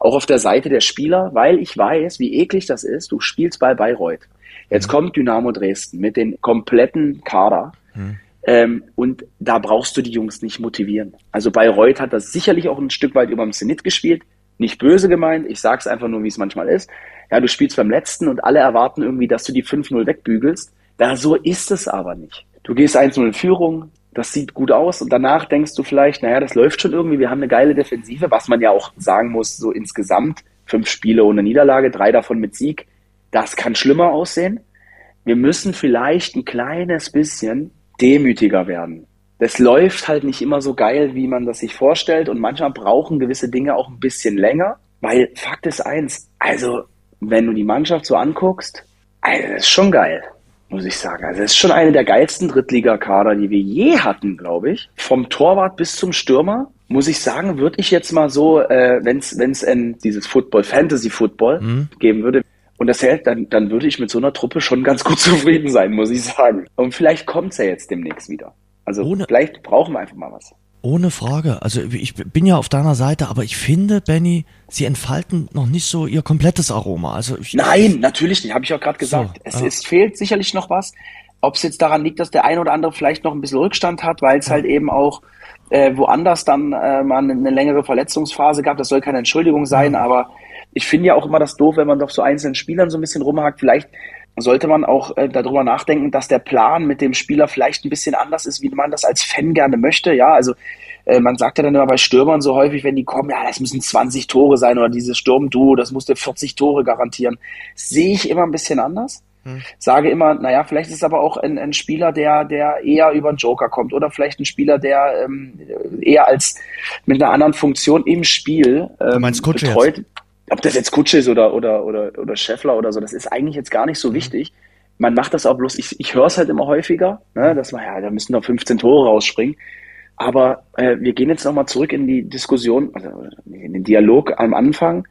Speaker 3: auch auf der Seite der Spieler, weil ich weiß, wie eklig das ist, du spielst bei Bayreuth. Jetzt mhm. kommt Dynamo Dresden mit den kompletten Kader. Mhm ähm, und da brauchst du die Jungs nicht motivieren. Also Bayreuth hat das sicherlich auch ein Stück weit über dem Zenit gespielt. Nicht böse gemeint, ich sag's einfach nur, wie es manchmal ist. Ja, du spielst beim letzten und alle erwarten irgendwie, dass du die 5-0 wegbügelst. Da so ist es aber nicht. Du gehst 1-0 in Führung, das sieht gut aus und danach denkst du vielleicht, naja, das läuft schon irgendwie, wir haben eine geile Defensive, was man ja auch sagen muss, so insgesamt fünf Spiele ohne Niederlage, drei davon mit Sieg, das kann schlimmer aussehen. Wir müssen vielleicht ein kleines bisschen demütiger werden. Das läuft halt nicht immer so geil, wie man das sich vorstellt und manchmal brauchen gewisse Dinge auch ein bisschen länger, weil Fakt ist eins, also wenn du die Mannschaft so anguckst, also das ist schon geil, muss ich sagen. Also das ist schon eine der geilsten Drittligakader, die wir je hatten, glaube ich. Vom Torwart bis zum Stürmer, muss ich sagen, würde ich jetzt mal so, äh, wenn es dieses Football, Fantasy Football mhm. geben würde, und das hält, dann, dann würde ich mit so einer Truppe schon ganz gut zufrieden sein, muss ich sagen. Und vielleicht kommt es ja jetzt demnächst wieder. Also Ohne vielleicht brauchen wir einfach mal was.
Speaker 2: Ohne Frage. Also ich bin ja auf deiner Seite, aber ich finde, Benny, sie entfalten noch nicht so ihr komplettes Aroma. Also ich,
Speaker 3: Nein, natürlich nicht, habe ich auch gerade gesagt. So, es, ja. es fehlt sicherlich noch was. ob es jetzt daran liegt, dass der eine oder andere vielleicht noch ein bisschen Rückstand hat, weil es halt eben auch äh, woanders dann äh, mal eine längere Verletzungsphase gab. Das soll keine Entschuldigung sein, aber ich finde ja auch immer das doof, wenn man doch so einzelnen Spielern so ein bisschen rumhakt. Vielleicht sollte man auch äh, darüber nachdenken, dass der Plan mit dem Spieler vielleicht ein bisschen anders ist, wie man das als Fan gerne möchte. Ja, also äh, man sagt ja dann immer bei Stürmern so häufig, wenn die kommen, ja, das müssen 20 Tore sein oder dieses Sturmduo, das musste 40 Tore garantieren. Sehe ich immer ein bisschen anders. Hm. Sage immer, naja, vielleicht ist es aber auch ein, ein Spieler, der, der eher über einen Joker kommt oder vielleicht ein Spieler, der ähm, eher als mit einer anderen Funktion im Spiel ähm, betreut. Jetzt? Ob das jetzt Kutsche ist oder, oder, oder, oder Scheffler oder so, das ist eigentlich jetzt gar nicht so mhm. wichtig. Man macht das auch bloß, ich, ich höre es halt immer häufiger, ne, dass man, ja, da müssen noch 15 Tore rausspringen. Aber äh, wir gehen jetzt nochmal zurück in die Diskussion, also in den Dialog am Anfang.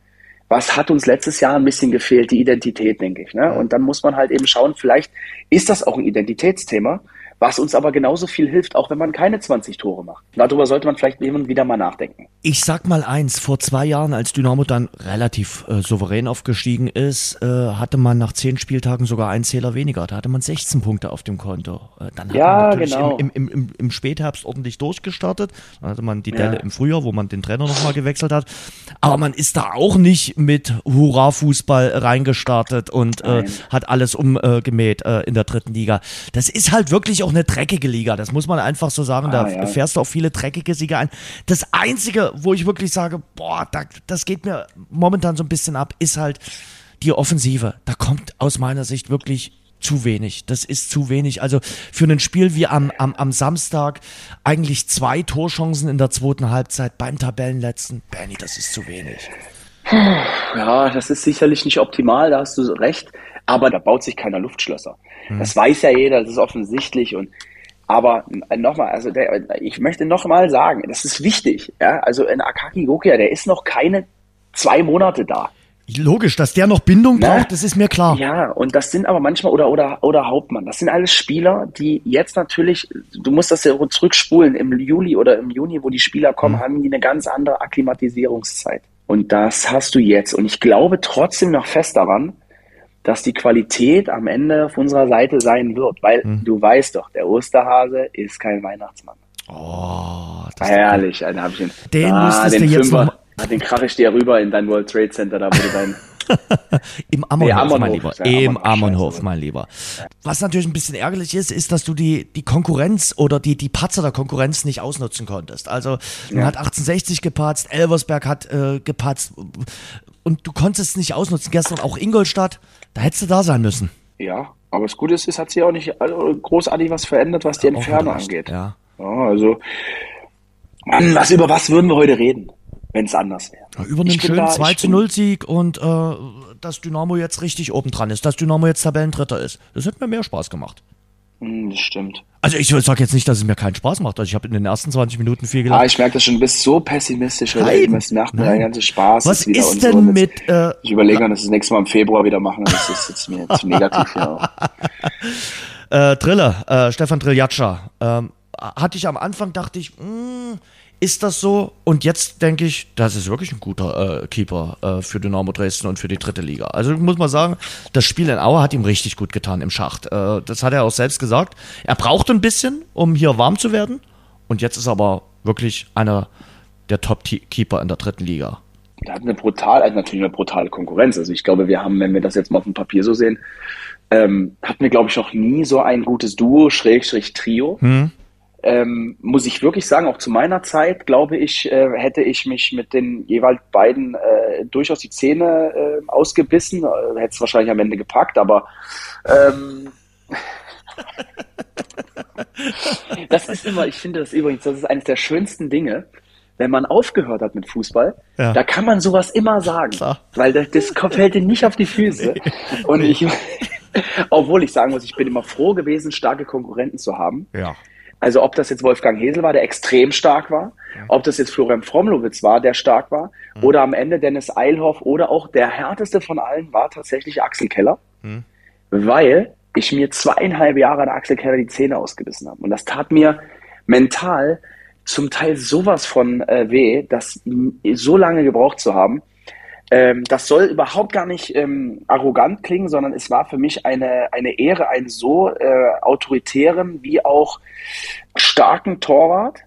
Speaker 3: Was hat uns letztes Jahr ein bisschen gefehlt? Die Identität, denke ich. Ne? Und dann muss man halt eben schauen, vielleicht ist das auch ein Identitätsthema was uns aber genauso viel hilft, auch wenn man keine 20 Tore macht. Darüber sollte man vielleicht eben wieder mal nachdenken.
Speaker 2: Ich sag mal eins, vor zwei Jahren, als Dynamo dann relativ äh, souverän aufgestiegen ist, äh, hatte man nach zehn Spieltagen sogar einen Zähler weniger. Da hatte man 16 Punkte auf dem Konto. Äh, dann hat ja, man natürlich genau. im, im, im, im Spätherbst ordentlich durchgestartet. Dann hatte man die Delle ja. im Frühjahr, wo man den Trainer nochmal gewechselt hat. Aber man ist da auch nicht mit Hurra-Fußball reingestartet und äh, hat alles umgemäht äh, in der dritten Liga. Das ist halt wirklich auch auch eine dreckige Liga, das muss man einfach so sagen. Ah, da ja. fährst du auch viele dreckige Sieger ein. Das Einzige, wo ich wirklich sage, boah, da, das geht mir momentan so ein bisschen ab, ist halt die Offensive. Da kommt aus meiner Sicht wirklich zu wenig. Das ist zu wenig. Also für ein Spiel wie am, am, am Samstag eigentlich zwei Torchancen in der zweiten Halbzeit beim Tabellenletzten. Benny, das ist zu wenig.
Speaker 3: Ja, das ist sicherlich nicht optimal, da hast du recht. Aber da baut sich keiner Luftschlösser. Mhm. Das weiß ja jeder, das ist offensichtlich und aber nochmal, also der, ich möchte nochmal sagen, das ist wichtig. Ja? Also in Akaki Gokia, der ist noch keine zwei Monate da.
Speaker 2: Logisch, dass der noch Bindung ne? braucht, das ist mir klar.
Speaker 3: Ja, und das sind aber manchmal, oder, oder, oder Hauptmann, das sind alles Spieler, die jetzt natürlich, du musst das ja zurückspulen, im Juli oder im Juni, wo die Spieler kommen, mhm. haben die eine ganz andere Akklimatisierungszeit. Und das hast du jetzt. Und ich glaube trotzdem noch fest daran, dass die Qualität am Ende auf unserer Seite sein wird, weil hm. du weißt doch, der Osterhase ist kein Weihnachtsmann.
Speaker 2: Oh,
Speaker 3: das herrlich, dann hab ich ihn.
Speaker 2: Den ah, müsstest den du jetzt Fünfer,
Speaker 3: noch Den krache ich dir rüber in dein World Trade Center, da wo du dein
Speaker 2: Im Ammonhof, nee, Ammonhof, mein Lieber. Im Ammonhof, mein Lieber. Was natürlich ein bisschen ärgerlich ist, ist, dass du die, die Konkurrenz oder die, die Patzer der Konkurrenz nicht ausnutzen konntest. Also, man ja. hat 1860 gepatzt, Elversberg hat äh, gepatzt und du konntest es nicht ausnutzen. Gestern auch Ingolstadt. Da hättest du da sein müssen.
Speaker 3: Ja, aber das Gute ist, es hat sich auch nicht großartig was verändert, was die ja, Entfernung angeht. Ja. ja. Also, Mann, was, über was würden wir heute reden, wenn es anders wäre?
Speaker 2: Ja, über einen schönen 2 zu 0 Sieg und äh, dass Dynamo jetzt richtig oben dran ist, dass Dynamo jetzt Tabellendritter ist. Das hätte mir mehr Spaß gemacht.
Speaker 3: Hm, das stimmt.
Speaker 2: Also ich sage jetzt nicht, dass es mir keinen Spaß macht. Also ich habe in den ersten 20 Minuten viel gelacht.
Speaker 3: Ah, ich merke das schon, du bist so pessimistisch. Nein, es macht mir der ganze Spaß.
Speaker 2: Was ist, ist denn so. mit...
Speaker 3: Äh, ich überlege, dass wir das nächste Mal im Februar wieder machen. Das ist jetzt mir zu negativ. ja.
Speaker 2: äh, Triller, äh, Stefan Triljatscha. Ähm, hatte ich am Anfang, dachte ich, mh, hm, ist das so? Und jetzt denke ich, das ist wirklich ein guter äh, Keeper äh, für Dynamo Dresden und für die dritte Liga. Also muss man sagen, das Spiel in Aue hat ihm richtig gut getan im Schacht. Äh, das hat er auch selbst gesagt. Er braucht ein bisschen, um hier warm zu werden. Und jetzt ist er aber wirklich einer der Top-Keeper in der dritten Liga.
Speaker 3: Er hat eine brutal, also natürlich eine brutale Konkurrenz. Also ich glaube, wir haben, wenn wir das jetzt mal auf dem Papier so sehen, ähm, hatten wir, glaube ich, noch nie so ein gutes Duo, Schrägstrich Trio. Hm ähm, muss ich wirklich sagen, auch zu meiner Zeit, glaube ich, äh, hätte ich mich mit den jeweils beiden äh, durchaus die Zähne äh, ausgebissen, hätte es wahrscheinlich am Ende gepackt, aber ähm, das ist immer, ich finde das übrigens, das ist eines der schönsten Dinge, wenn man aufgehört hat mit Fußball, ja. da kann man sowas immer sagen, Klar. weil das, das fällt dir nicht auf die Füße. Und ich, obwohl ich sagen muss, ich bin immer froh gewesen, starke Konkurrenten zu haben.
Speaker 2: Ja.
Speaker 3: Also ob das jetzt Wolfgang Hesel war, der extrem stark war, ja. ob das jetzt Florian Fromlowitz war, der stark war, mhm. oder am Ende Dennis Eilhoff oder auch der härteste von allen war tatsächlich Axel Keller, mhm. weil ich mir zweieinhalb Jahre an Axel Keller die Zähne ausgebissen habe. Und das tat mir mental zum Teil sowas von äh, weh, das so lange gebraucht zu haben. Ähm, das soll überhaupt gar nicht ähm, arrogant klingen, sondern es war für mich eine, eine Ehre, einen so äh, autoritären wie auch starken Torwart,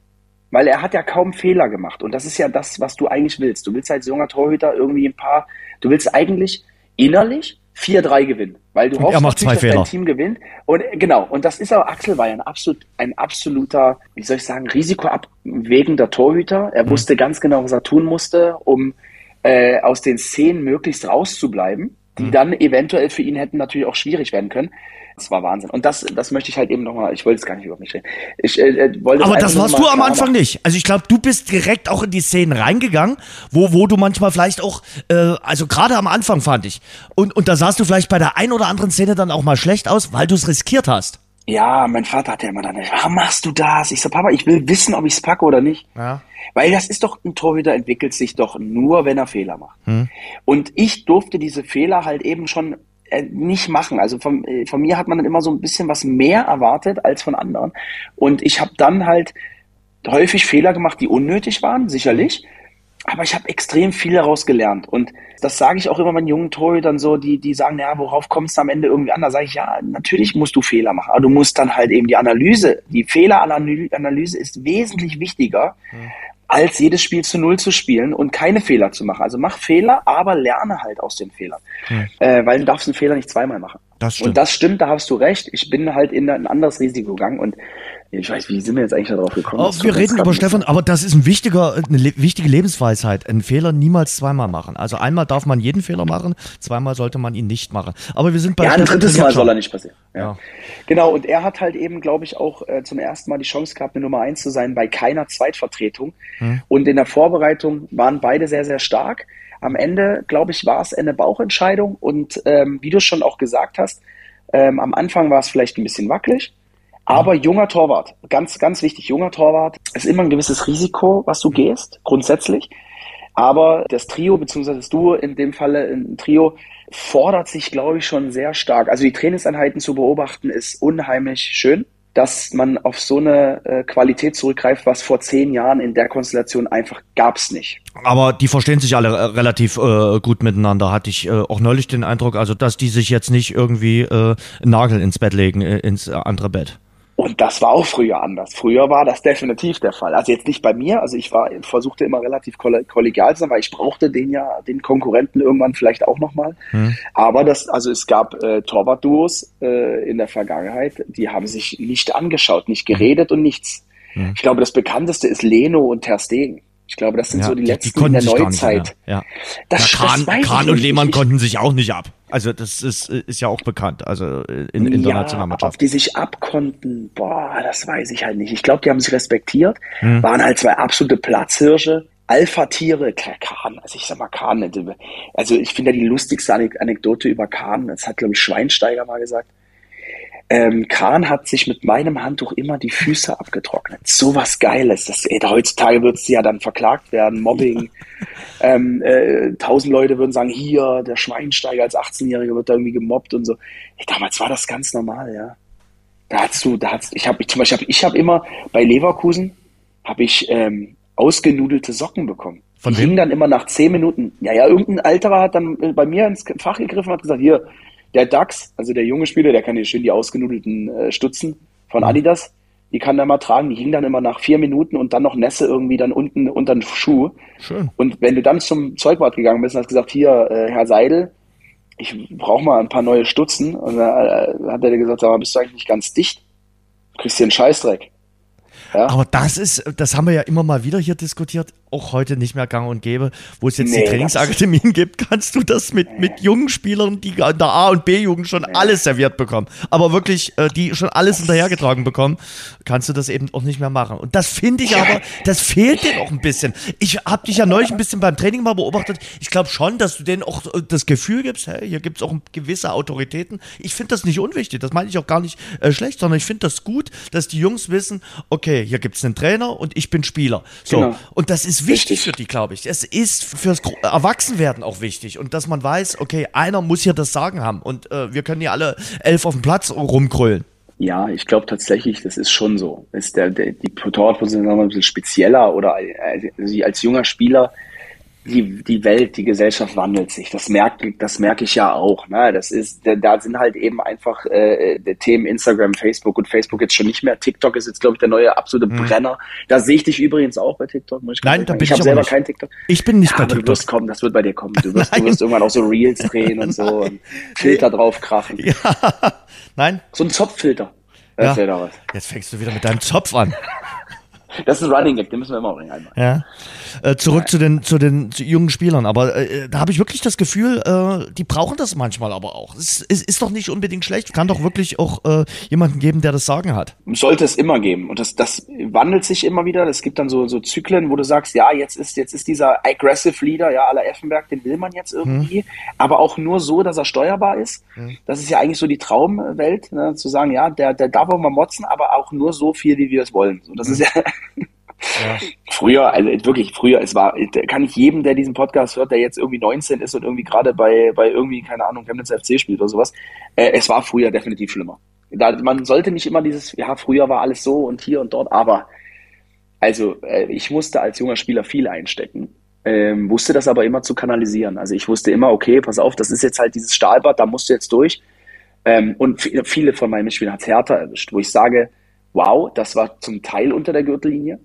Speaker 3: weil er hat ja kaum Fehler gemacht. Und das ist ja das, was du eigentlich willst. Du willst als junger Torhüter irgendwie ein paar, du willst eigentlich innerlich 4-3 gewinnen, weil du
Speaker 2: hoffst, dass Fehler. dein
Speaker 3: Team gewinnt. Und genau, und das ist aber Axel war ja ein, absolut, ein absoluter, wie soll ich sagen, risikoabwägender Torhüter. Er mhm. wusste ganz genau, was er tun musste, um äh, aus den Szenen möglichst rauszubleiben, die mhm. dann eventuell für ihn hätten natürlich auch schwierig werden können. Das war Wahnsinn. Und das, das möchte ich halt eben nochmal, ich wollte es gar nicht über mich reden. Ich, äh,
Speaker 2: äh wollte Aber das warst du am Anfang nicht. Also ich glaube, du bist direkt auch in die Szenen reingegangen, wo, wo du manchmal vielleicht auch, äh, also gerade am Anfang fand ich. Und, und da sahst du vielleicht bei der ein oder anderen Szene dann auch mal schlecht aus, weil du es riskiert hast.
Speaker 3: Ja, mein Vater hat ja immer dann, warum machst du das? Ich so, Papa, ich will wissen, ob ich es packe oder nicht. Ja. Weil das ist doch, ein Torhüter entwickelt sich doch nur, wenn er Fehler macht. Hm. Und ich durfte diese Fehler halt eben schon äh, nicht machen. Also von, äh, von mir hat man dann immer so ein bisschen was mehr erwartet als von anderen. Und ich habe dann halt häufig Fehler gemacht, die unnötig waren, sicherlich. Aber ich habe extrem viel daraus gelernt. Und das sage ich auch immer meinen jungen Torhütern so, die, die sagen, ja, worauf kommst du am Ende irgendwie an? Da sage ich, ja, natürlich musst du Fehler machen. Aber du musst dann halt eben die Analyse, die Fehleranalyse ist wesentlich wichtiger, mhm als jedes Spiel zu Null zu spielen und keine Fehler zu machen. Also mach Fehler, aber lerne halt aus den Fehlern. Hm. Äh, weil du darfst einen Fehler nicht zweimal machen.
Speaker 2: Das stimmt.
Speaker 3: Und das stimmt, da hast du recht. Ich bin halt in ein anderes Risiko gegangen und ich weiß, wie sind wir jetzt eigentlich darauf gekommen?
Speaker 2: Oh, wir reden über Stefan, aber das ist ein wichtiger, eine le wichtige Lebensweisheit. Einen Fehler niemals zweimal machen. Also einmal darf man jeden Fehler machen, zweimal sollte man ihn nicht machen. Aber wir sind bei
Speaker 3: Ja, ein drittes Mal soll er nicht passieren. Ja. ja. Genau, und er hat halt eben, glaube ich, auch äh, zum ersten Mal die Chance gehabt, eine Nummer eins zu sein bei keiner Zweitvertretung. Hm. Und in der Vorbereitung waren beide sehr, sehr stark. Am Ende, glaube ich, war es eine Bauchentscheidung und ähm, wie du schon auch gesagt hast, ähm, am Anfang war es vielleicht ein bisschen wackelig. Aber junger Torwart, ganz, ganz wichtig, junger Torwart ist immer ein gewisses Risiko, was du gehst, grundsätzlich. Aber das Trio, beziehungsweise das Duo in dem Falle ein Trio, fordert sich, glaube ich, schon sehr stark. Also die Trainingseinheiten zu beobachten ist unheimlich schön, dass man auf so eine äh, Qualität zurückgreift, was vor zehn Jahren in der Konstellation einfach gab's nicht.
Speaker 2: Aber die verstehen sich alle äh, relativ äh, gut miteinander, hatte ich äh, auch neulich den Eindruck, also dass die sich jetzt nicht irgendwie äh, Nagel ins Bett legen, äh, ins andere Bett.
Speaker 3: Und das war auch früher anders. Früher war das definitiv der Fall. Also jetzt nicht bei mir. Also ich war, versuchte immer relativ kollegial zu sein, weil ich brauchte den ja, den Konkurrenten irgendwann vielleicht auch nochmal. Hm. Aber das, also es gab äh, Torwart-Duos äh, in der Vergangenheit, die haben sich nicht angeschaut, nicht geredet und nichts. Hm. Ich glaube, das bekannteste ist Leno und Ter Stegen. Ich glaube, das sind ja, so die, die letzten die in der Neuzeit.
Speaker 2: Ja. Das, ja, Kahn, das Kahn und Lehmann konnten sich auch nicht ab. Also das ist, ist ja auch bekannt, also in, in der Nationalmannschaft.
Speaker 3: Ob die sich abkonnten, boah, das weiß ich halt nicht. Ich glaube, die haben sich respektiert, hm. waren halt zwei absolute Platzhirsche. Alpha-Tiere, Kahn, also ich sag mal Kahn, also ich finde ja die lustigste Anekdote über Kahn, das hat glaube ich Schweinsteiger mal gesagt, ähm, Kahn hat sich mit meinem Handtuch immer die Füße abgetrocknet. So was Geiles. Das, ey, heutzutage wird sie ja dann verklagt werden, Mobbing. ähm, äh, tausend Leute würden sagen, hier, der Schweinsteiger als 18-Jähriger wird da irgendwie gemobbt und so. Ey, damals war das ganz normal, ja. Da hast du, da hast, ich habe zum Beispiel, ich habe immer bei Leverkusen habe ich ähm, ausgenudelte Socken bekommen. Von die hingen dann immer nach zehn Minuten. Ja, ja, irgendein Alterer hat dann äh, bei mir ins Fach gegriffen und hat gesagt, hier, der DAX, also der junge Spieler, der kann hier schön die ausgenudelten äh, Stutzen von mhm. Adidas, die kann er mal tragen. Die hingen dann immer nach vier Minuten und dann noch Nässe irgendwie dann unten unter den Schuh. Schön. Und wenn du dann zum Zeugwart gegangen bist und hast gesagt, hier, äh, Herr Seidel, ich brauche mal ein paar neue Stutzen. Und dann äh, hat er dir gesagt, sag mal, bist du eigentlich nicht ganz dicht? Du kriegst hier einen Scheißdreck.
Speaker 2: Ja? Aber das ist, das haben wir ja immer mal wieder hier diskutiert auch heute nicht mehr gang und gäbe. Wo es jetzt nee, die Trainingsakademien gibt, kannst du das mit, nee. mit jungen Spielern, die in der A- und B-Jugend schon nee. alles serviert bekommen, aber wirklich, äh, die schon alles hinterhergetragen bekommen, kannst du das eben auch nicht mehr machen. Und das finde ich aber, das fehlt denen auch ein bisschen. Ich habe dich ja neulich ein bisschen beim Training mal beobachtet. Ich glaube schon, dass du denen auch äh, das Gefühl gibst, hey, hier gibt es auch gewisse Autoritäten. Ich finde das nicht unwichtig, das meine ich auch gar nicht äh, schlecht, sondern ich finde das gut, dass die Jungs wissen, okay, hier gibt es einen Trainer und ich bin Spieler. So. Genau. Und das ist wichtig für die, glaube ich. Es ist fürs Erwachsenwerden auch wichtig und dass man weiß, okay, einer muss hier das Sagen haben und äh, wir können hier alle elf auf dem Platz rumkrüllen.
Speaker 3: Ja, ich glaube tatsächlich, das ist schon so. Ist der, der, die Torwartposition ein bisschen spezieller oder also als junger Spieler die, die Welt, die Gesellschaft wandelt sich. Das merke das merke ich ja auch. Ne? Das ist, da sind halt eben einfach äh, Themen Instagram, Facebook und Facebook jetzt schon nicht mehr. TikTok ist jetzt, glaube ich, der neue absolute hm. Brenner. Da sehe ich dich übrigens auch bei TikTok.
Speaker 2: Muss ich Nein, da bin
Speaker 3: ich, ich habe selber nicht. kein TikTok.
Speaker 2: Ich bin nicht ja, bei TikTok.
Speaker 3: Du wirst kommen, das wird bei dir kommen. Du wirst, du wirst irgendwann auch so Reels drehen und so und Filter drauf krachen.
Speaker 2: Ja. Nein.
Speaker 3: So ein Zopffilter.
Speaker 2: Ja. Jetzt fängst du wieder mit deinem Zopf an.
Speaker 3: Das ist ein Running Gag, den müssen wir immer auch einmal.
Speaker 2: Ja. Äh, zurück zu den, zu den zu jungen Spielern. Aber äh, da habe ich wirklich das Gefühl, äh, die brauchen das manchmal aber auch. Es, es ist doch nicht unbedingt schlecht. Kann doch wirklich auch äh, jemanden geben, der das Sagen hat.
Speaker 3: Sollte es immer geben. Und das, das wandelt sich immer wieder. Es gibt dann so, so Zyklen, wo du sagst, ja, jetzt ist, jetzt ist dieser aggressive Leader, ja, aller Effenberg, den will man jetzt irgendwie. Hm. Aber auch nur so, dass er steuerbar ist. Hm. Das ist ja eigentlich so die Traumwelt, ne, zu sagen, ja, der, der darf auch mal motzen, aber auch nur so viel, wie wir es wollen. So, das hm. ist ja ja. Früher, also wirklich früher, es war, kann ich jedem, der diesen Podcast hört, der jetzt irgendwie 19 ist und irgendwie gerade bei, bei irgendwie, keine Ahnung, Chemnitz FC spielt oder sowas, äh, es war früher definitiv schlimmer. Da, man sollte nicht immer dieses, ja, früher war alles so und hier und dort, aber also äh, ich musste als junger Spieler viel einstecken. Ähm, wusste das aber immer zu kanalisieren. Also ich wusste immer, okay, pass auf, das ist jetzt halt dieses Stahlbad, da musst du jetzt durch. Ähm, und viele von meinen Mitspielern hat es härter erwischt, wo ich sage, wow, das war zum Teil unter der Gürtellinie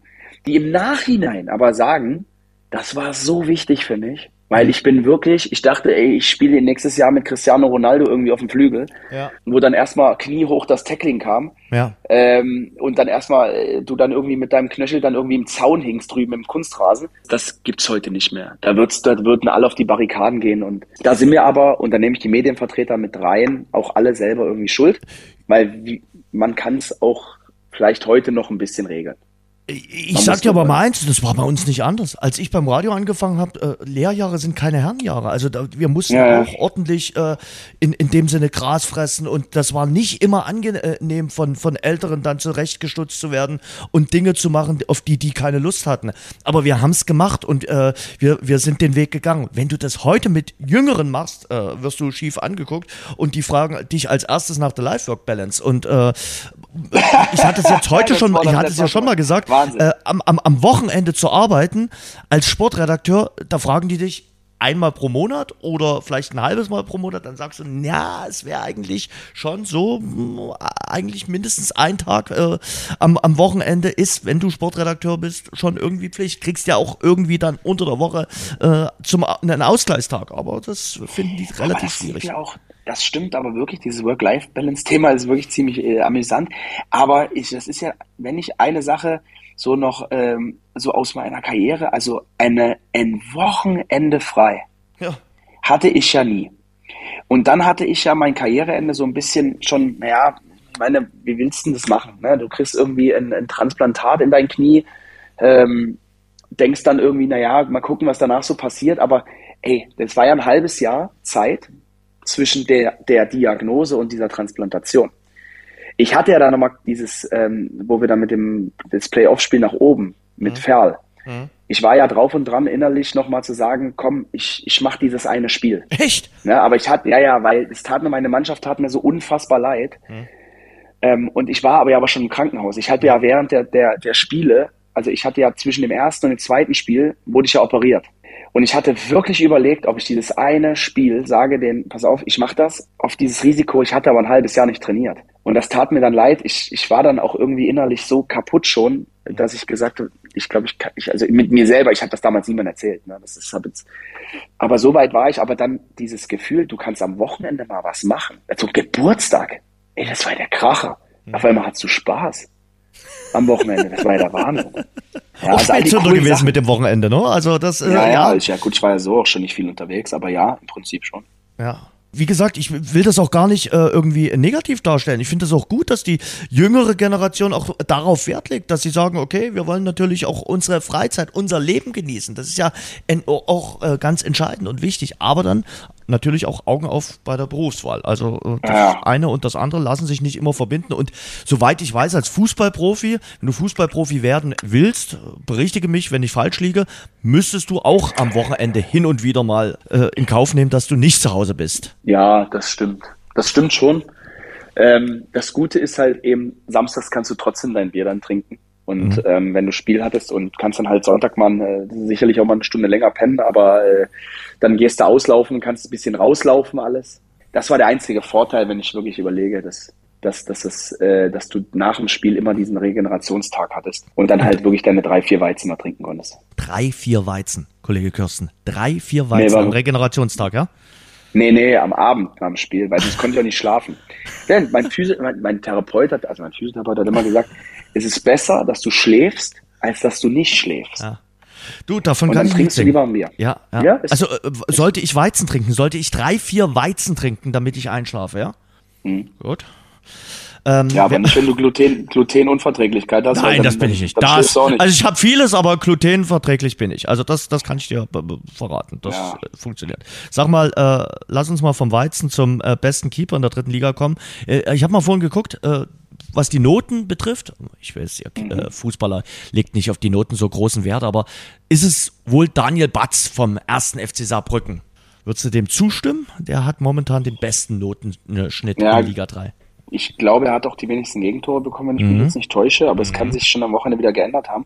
Speaker 3: die im Nachhinein aber sagen, das war so wichtig für mich, weil ich bin wirklich, ich dachte, ey, ich spiele nächstes Jahr mit Cristiano Ronaldo irgendwie auf dem Flügel, ja. wo dann erstmal kniehoch das Tackling kam
Speaker 2: ja.
Speaker 3: ähm, und dann erstmal äh, du dann irgendwie mit deinem Knöchel dann irgendwie im Zaun hingst drüben im Kunstrasen. Das gibt's heute nicht mehr. Da wird's, da würden alle auf die Barrikaden gehen und da sind wir aber, und da nehme ich die Medienvertreter mit rein, auch alle selber irgendwie schuld, weil wie, man kann es auch vielleicht heute noch ein bisschen regeln.
Speaker 2: Ich Man sag dir aber mal eins, das war bei uns nicht anders. Als ich beim Radio angefangen habe, äh, Lehrjahre sind keine Herrenjahre. Also da, wir mussten ja. auch ordentlich äh, in, in dem Sinne Gras fressen und das war nicht immer angenehm von, von Älteren dann zurechtgestutzt zu werden und Dinge zu machen, auf die die keine Lust hatten. Aber wir haben es gemacht und äh, wir, wir sind den Weg gegangen. Wenn du das heute mit Jüngeren machst, äh, wirst du schief angeguckt und die fragen dich als erstes nach der Life-Work-Balance. Und äh, ich hatte es jetzt heute schon, ich hatte es ja schon mal gesagt, äh, am, am, am Wochenende zu arbeiten als Sportredakteur, da fragen die dich, einmal pro Monat oder vielleicht ein halbes Mal pro Monat, dann sagst du, ja, es wäre eigentlich schon so, hm, eigentlich mindestens ein Tag äh, am, am Wochenende ist, wenn du Sportredakteur bist, schon irgendwie Pflicht. Kriegst ja auch irgendwie dann unter der Woche äh, zum einen Ausgleichstag, aber das finden die relativ schwierig.
Speaker 3: Ja auch das stimmt aber wirklich, dieses Work-Life-Balance-Thema ist wirklich ziemlich äh, amüsant. Aber ich, das ist ja, wenn ich eine Sache so noch ähm, so aus meiner Karriere, also eine, ein Wochenende frei, ja. hatte ich ja nie. Und dann hatte ich ja mein Karriereende so ein bisschen schon, naja, ich meine, wie willst du denn das machen? Ne? Du kriegst irgendwie ein, ein Transplantat in dein Knie, ähm, denkst dann irgendwie, naja, mal gucken, was danach so passiert. Aber ey, das war ja ein halbes Jahr Zeit, zwischen der, der Diagnose und dieser Transplantation. Ich hatte ja da nochmal dieses, ähm, wo wir dann mit dem das Playoff-Spiel nach oben mit mhm. Ferl. Mhm. Ich war ja drauf und dran, innerlich nochmal zu sagen, komm, ich, ich mache dieses eine Spiel.
Speaker 2: Echt?
Speaker 3: Ne, aber ich hatte, ja, ja, weil es tat mir, meine Mannschaft tat mir so unfassbar leid. Mhm. Ähm, und ich war aber ja aber schon im Krankenhaus. Ich hatte ja während der, der, der Spiele, also ich hatte ja zwischen dem ersten und dem zweiten Spiel, wurde ich ja operiert. Und ich hatte wirklich überlegt, ob ich dieses eine Spiel sage, den, pass auf, ich mache das auf dieses Risiko. Ich hatte aber ein halbes Jahr nicht trainiert. Und das tat mir dann leid. Ich, ich war dann auch irgendwie innerlich so kaputt schon, dass ich gesagt habe, ich glaube, ich kann, ich, also mit mir selber, ich habe das damals niemand erzählt. Ne? Das ist, hab jetzt, aber so weit war ich, aber dann dieses Gefühl, du kannst am Wochenende mal was machen. Zum Geburtstag. Ey, das war der Kracher. Auf einmal hast du Spaß am Wochenende. Das war ja der Wahnsinn.
Speaker 2: Ja, auch also gewesen Sachen. mit dem Wochenende, ne? Also das,
Speaker 3: äh, ja, ja, ja. Ich, ja, gut, ich war ja so auch schon nicht viel unterwegs, aber ja, im Prinzip schon.
Speaker 2: Ja. Wie gesagt, ich will das auch gar nicht äh, irgendwie negativ darstellen. Ich finde es auch gut, dass die jüngere Generation auch darauf Wert legt, dass sie sagen, okay, wir wollen natürlich auch unsere Freizeit, unser Leben genießen. Das ist ja auch äh, ganz entscheidend und wichtig. Aber dann natürlich auch Augen auf bei der Berufswahl. Also äh, das ja. eine und das andere lassen sich nicht immer verbinden. Und soweit ich weiß, als Fußballprofi, wenn du Fußballprofi werden willst, berichtige mich, wenn ich falsch liege, müsstest du auch am Wochenende hin und wieder mal äh, in Kauf nehmen, dass du nicht zu Hause bist.
Speaker 3: Ja, das stimmt. Das stimmt schon. Ähm, das Gute ist halt eben, samstags kannst du trotzdem dein Bier dann trinken Und mhm. ähm, wenn du Spiel hattest und kannst dann halt Sonntag mal äh, sicherlich auch mal eine Stunde länger pennen, aber äh, dann gehst du auslaufen, kannst ein bisschen rauslaufen alles. Das war der einzige Vorteil, wenn ich wirklich überlege, dass, dass, dass, es, äh, dass du nach dem Spiel immer diesen Regenerationstag hattest und dann halt wirklich deine drei, vier Weizen mal trinken konntest.
Speaker 2: Drei, vier Weizen, Kollege Kirsten. Drei, vier Weizen nee, am Regenerationstag, ja?
Speaker 3: Nee, nee, am Abend am Spiel, weil sonst konnte ich auch nicht schlafen. Denn mein, Physi mein, mein Therapeut hat, also mein Physiotherapeut hat immer gesagt, es ist besser, dass du schläfst, als dass du nicht schläfst. Ja.
Speaker 2: Du, davon Und kann ich
Speaker 3: trinkst du lieber Bier.
Speaker 2: Ja, ja. ja also äh, sollte ich Weizen trinken, sollte ich drei, vier Weizen trinken, damit ich einschlafe, ja? Mhm. Gut.
Speaker 3: Ähm, ja, aber nicht, wenn du Gluten, Glutenunverträglichkeit hast.
Speaker 2: Nein, dann, das bin ich nicht. Das, nicht. Also ich habe vieles, aber glutenverträglich bin ich. Also das, das kann ich dir verraten. Das ja. Äh, funktioniert. Sag mal, äh, lass uns mal vom Weizen zum äh, besten Keeper in der dritten Liga kommen. Äh, ich habe mal vorhin geguckt, äh, was die Noten betrifft. Ich weiß, ja, mhm. Äh, Fußballer legt nicht auf die Noten so großen Wert, aber ist es wohl Daniel Batz vom ersten FC Saarbrücken? Würdest du dem zustimmen? Der hat momentan den besten Notenschnitt ja, in Liga 3.
Speaker 3: Ich glaube, er hat auch die wenigsten Gegentore bekommen, wenn ich mhm. mich jetzt nicht täusche, aber es kann mhm. sich schon am Wochenende wieder geändert haben.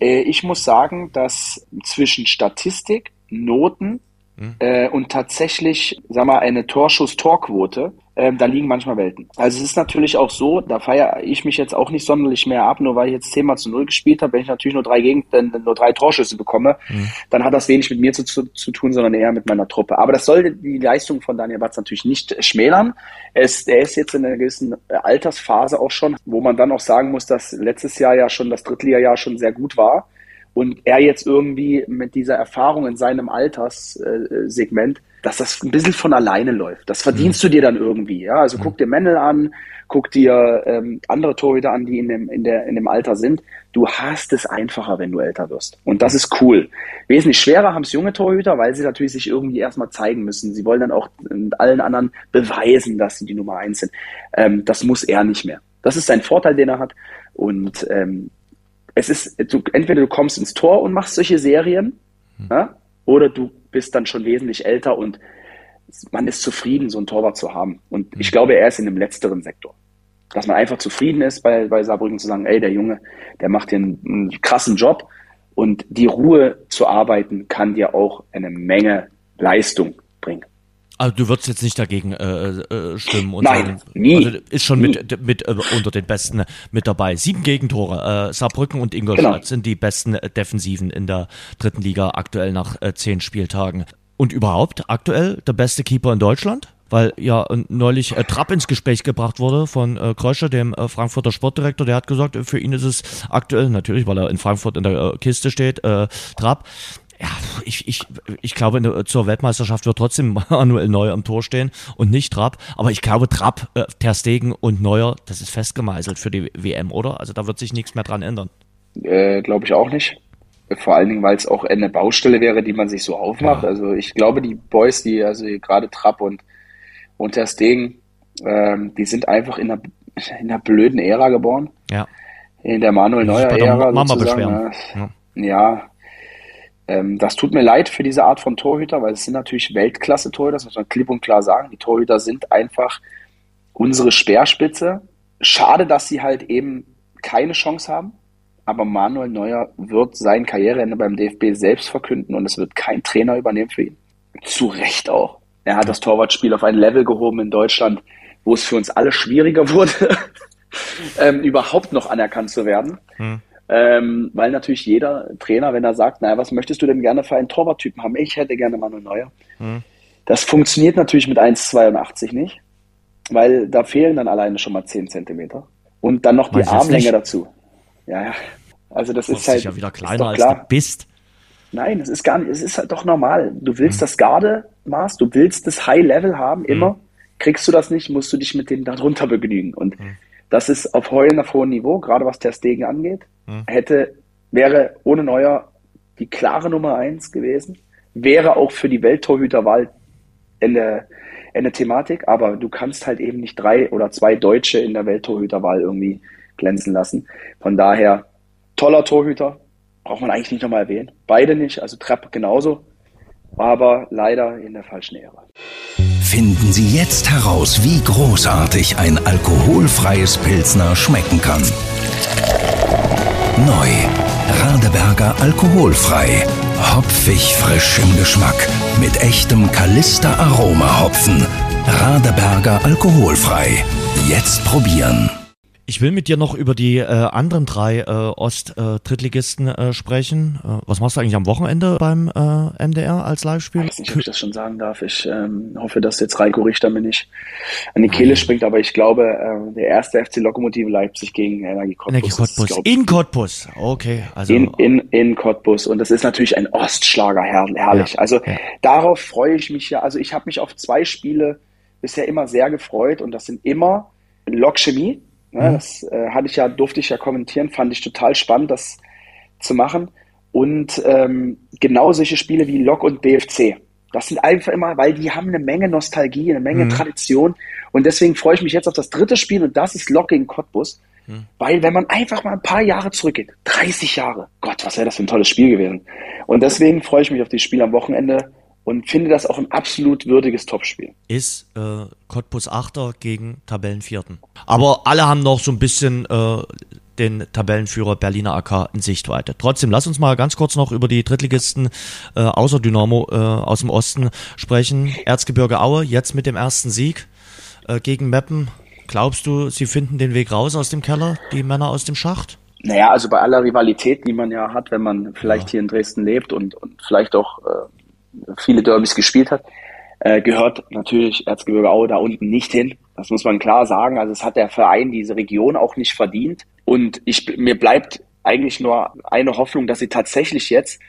Speaker 3: Äh, ich muss sagen, dass zwischen Statistik, Noten mhm. äh, und tatsächlich, sag mal, eine Torschuss-Torquote ähm, da liegen manchmal Welten. Also es ist natürlich auch so, da feiere ich mich jetzt auch nicht sonderlich mehr ab, nur weil ich jetzt 10 mal zu 0 gespielt habe, wenn ich natürlich nur drei Gegen äh, nur drei Torschüsse bekomme, mhm. dann hat das wenig mit mir zu, zu, zu, tun, sondern eher mit meiner Truppe. Aber das soll die Leistung von Daniel Batz natürlich nicht schmälern. Es, er ist jetzt in einer gewissen Altersphase auch schon, wo man dann auch sagen muss, dass letztes Jahr ja schon das Drittliga-Jahr schon sehr gut war und er jetzt irgendwie mit dieser Erfahrung in seinem Alterssegment dass das ein bisschen von alleine läuft. Das verdienst mhm. du dir dann irgendwie. Ja? Also mhm. guck dir Mendel an, guck dir ähm, andere Torhüter an, die in dem, in, der, in dem Alter sind. Du hast es einfacher, wenn du älter wirst. Und das ist cool. Wesentlich schwerer haben es junge Torhüter, weil sie natürlich sich irgendwie erstmal zeigen müssen. Sie wollen dann auch allen anderen beweisen, dass sie die Nummer eins sind. Ähm, das muss er nicht mehr. Das ist sein Vorteil, den er hat. Und ähm, es ist, du, entweder du kommst ins Tor und machst solche Serien, mhm. ja, oder du bist dann schon wesentlich älter und man ist zufrieden, so einen Torwart zu haben. Und ich mhm. glaube, er ist in dem letzteren Sektor. Dass man einfach zufrieden ist, bei, bei Saarbrücken zu sagen, ey, der Junge, der macht hier einen, einen krassen Job und die Ruhe zu arbeiten kann dir auch eine Menge Leistung.
Speaker 2: Also du würdest jetzt nicht dagegen äh, äh, stimmen und
Speaker 3: Nein, sagen, nie. Also
Speaker 2: ist schon nie. mit, mit äh, unter den Besten mit dabei. Sieben Gegentore. Äh, Saarbrücken und Ingolstadt genau. sind die besten äh, Defensiven in der dritten Liga aktuell nach äh, zehn Spieltagen. Und überhaupt aktuell der beste Keeper in Deutschland? Weil ja neulich äh, Trapp ins Gespräch gebracht wurde von äh, Krösche, dem äh, Frankfurter Sportdirektor. Der hat gesagt, für ihn ist es aktuell, natürlich, weil er in Frankfurt in der äh, Kiste steht, äh, Trapp, ja, ich, ich, ich glaube, zur Weltmeisterschaft wird trotzdem Manuel Neuer am Tor stehen und nicht Trapp. Aber ich glaube, Trapp, äh, Ter Stegen und Neuer, das ist festgemeißelt für die WM, oder? Also da wird sich nichts mehr dran ändern.
Speaker 3: Äh, glaube ich auch nicht. Vor allen Dingen, weil es auch eine Baustelle wäre, die man sich so aufmacht. Ja. Also ich glaube, die Boys, die, also gerade Trapp und, und Ter Stegen, ähm, die sind einfach in einer, in einer blöden Ära geboren.
Speaker 2: Ja.
Speaker 3: In der Manuel Neuer Ära. Mama beschweren. Ja. ja, ähm, das tut mir leid für diese Art von Torhüter, weil es sind natürlich Weltklasse-Torhüter, das muss man klipp und klar sagen. Die Torhüter sind einfach unsere Speerspitze. Schade, dass sie halt eben keine Chance haben. Aber Manuel Neuer wird sein Karriereende beim DFB selbst verkünden und es wird kein Trainer übernehmen für ihn. Zu Recht auch. Er hat das Torwartspiel auf ein Level gehoben in Deutschland, wo es für uns alle schwieriger wurde, ähm, überhaupt noch anerkannt zu werden. Hm. Ähm, weil natürlich jeder Trainer, wenn er sagt, naja, was möchtest du denn gerne für einen Torwarttypen haben? Ich hätte gerne Manuel Neuer. Mhm. Das funktioniert natürlich mit 1,82 nicht, weil da fehlen dann alleine schon mal 10 Zentimeter. Und dann noch die Armlänge dazu. Ja, ja. Also das, das ist halt.
Speaker 2: ja wieder kleiner als du bist.
Speaker 3: Nein, es ist gar nicht, es ist halt doch normal. Du willst mhm. das Gardemaß, du willst das High Level haben, immer. Mhm. Kriegst du das nicht, musst du dich mit dem darunter begnügen. Und mhm. Das ist auf heulen auf hohem Niveau, gerade was der Stegen angeht. Hm. Hätte, wäre ohne Neuer die klare Nummer eins gewesen. Wäre auch für die Welttorhüterwahl eine, eine Thematik, aber du kannst halt eben nicht drei oder zwei Deutsche in der Welttorhüterwahl irgendwie glänzen lassen. Von daher, toller Torhüter, braucht man eigentlich nicht nochmal erwähnen. Beide nicht, also Trepp genauso, aber leider in der falschen Ära.
Speaker 1: Finden Sie jetzt heraus, wie großartig ein alkoholfreies Pilsner schmecken kann. Neu. Radeberger alkoholfrei. Hopfig frisch im Geschmack. Mit echtem Kalister Aroma Hopfen. Radeberger alkoholfrei. Jetzt probieren.
Speaker 2: Ich will mit dir noch über die äh, anderen drei äh, Ost-Drittligisten äh, äh, sprechen. Äh, was machst du eigentlich am Wochenende beim äh, MDR als Live-Spiel?
Speaker 3: Ich weiß nicht, ob ich das schon sagen darf. Ich ähm, hoffe, dass jetzt Reiko Richter mir nicht an die Kehle springt, aber ich glaube, äh, der erste FC Lokomotive Leipzig gegen Energie Cottbus.
Speaker 2: Energie Cottbus. Ist, in Cottbus. Okay.
Speaker 3: Also in, in, in Cottbus. Und das ist natürlich ein Ostschlager, herr, herrlich. Ja, also ja. darauf freue ich mich ja. Also ich habe mich auf zwei Spiele bisher immer sehr gefreut und das sind immer Lokchemie Ne, mhm. Das äh, hatte ich ja, durfte ich ja kommentieren, fand ich total spannend, das zu machen. Und ähm, genau solche Spiele wie Lok und BFC. Das sind einfach immer, weil die haben eine Menge Nostalgie, eine Menge mhm. Tradition. Und deswegen freue ich mich jetzt auf das dritte Spiel und das ist Lok gegen Cottbus. Mhm. Weil wenn man einfach mal ein paar Jahre zurückgeht, 30 Jahre, Gott, was wäre das für ein tolles Spiel gewesen. Und deswegen freue ich mich auf das Spiel am Wochenende und finde das auch ein absolut würdiges Topspiel.
Speaker 2: Ist äh, Cottbus Achter gegen Tabellenvierten. Aber alle haben noch so ein bisschen äh, den Tabellenführer Berliner AK in Sichtweite. Trotzdem, lass uns mal ganz kurz noch über die Drittligisten äh, außer Dynamo äh, aus dem Osten sprechen. Erzgebirge Aue, jetzt mit dem ersten Sieg äh, gegen Meppen. Glaubst du, sie finden den Weg raus aus dem Keller, die Männer aus dem Schacht?
Speaker 3: Naja, also bei aller Rivalität, die man ja hat, wenn man vielleicht ja. hier in Dresden lebt und, und vielleicht auch äh, viele Derbys gespielt hat, äh, gehört natürlich Erzgebirge Aue da unten nicht hin. Das muss man klar sagen. Also es hat der Verein diese Region auch nicht verdient. Und ich, mir bleibt eigentlich nur eine Hoffnung, dass sie tatsächlich jetzt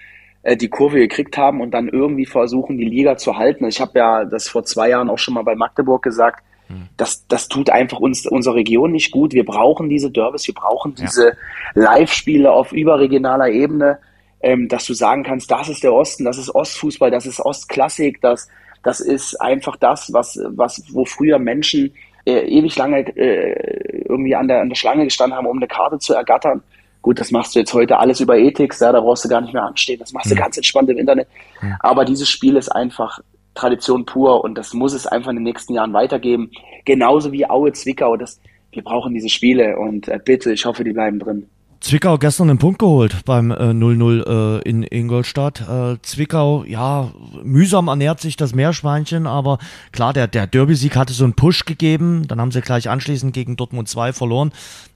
Speaker 3: äh, die Kurve gekriegt haben und dann irgendwie versuchen, die Liga zu halten. Ich habe ja das vor zwei Jahren auch schon mal bei Magdeburg gesagt. Hm. Das, das tut einfach uns, unserer Region nicht gut. Wir brauchen diese Derbys, wir brauchen diese ja. Live-Spiele auf überregionaler Ebene ähm, dass du sagen kannst, das ist der Osten, das ist Ostfußball, das ist Ostklassik, das, das ist einfach das, was, was, wo früher Menschen äh, ewig lange äh, irgendwie an der, an der Schlange gestanden haben, um eine Karte zu ergattern. Gut, das machst du jetzt heute alles über Ethik, ja, da brauchst du gar nicht mehr anstehen, das machst du mhm. ganz entspannt im Internet. Mhm. Aber dieses Spiel ist einfach Tradition pur und das muss es einfach in den nächsten Jahren weitergeben. Genauso wie Aue Zwickau. Das, wir brauchen diese Spiele und äh, bitte, ich hoffe, die bleiben drin.
Speaker 2: Zwickau gestern einen Punkt geholt beim 0-0 äh, äh, in Ingolstadt. Äh, Zwickau, ja, mühsam ernährt sich das Meerschweinchen, aber klar, der, der Derby-Sieg hatte so einen Push gegeben. Dann haben sie gleich anschließend gegen Dortmund 2 verloren.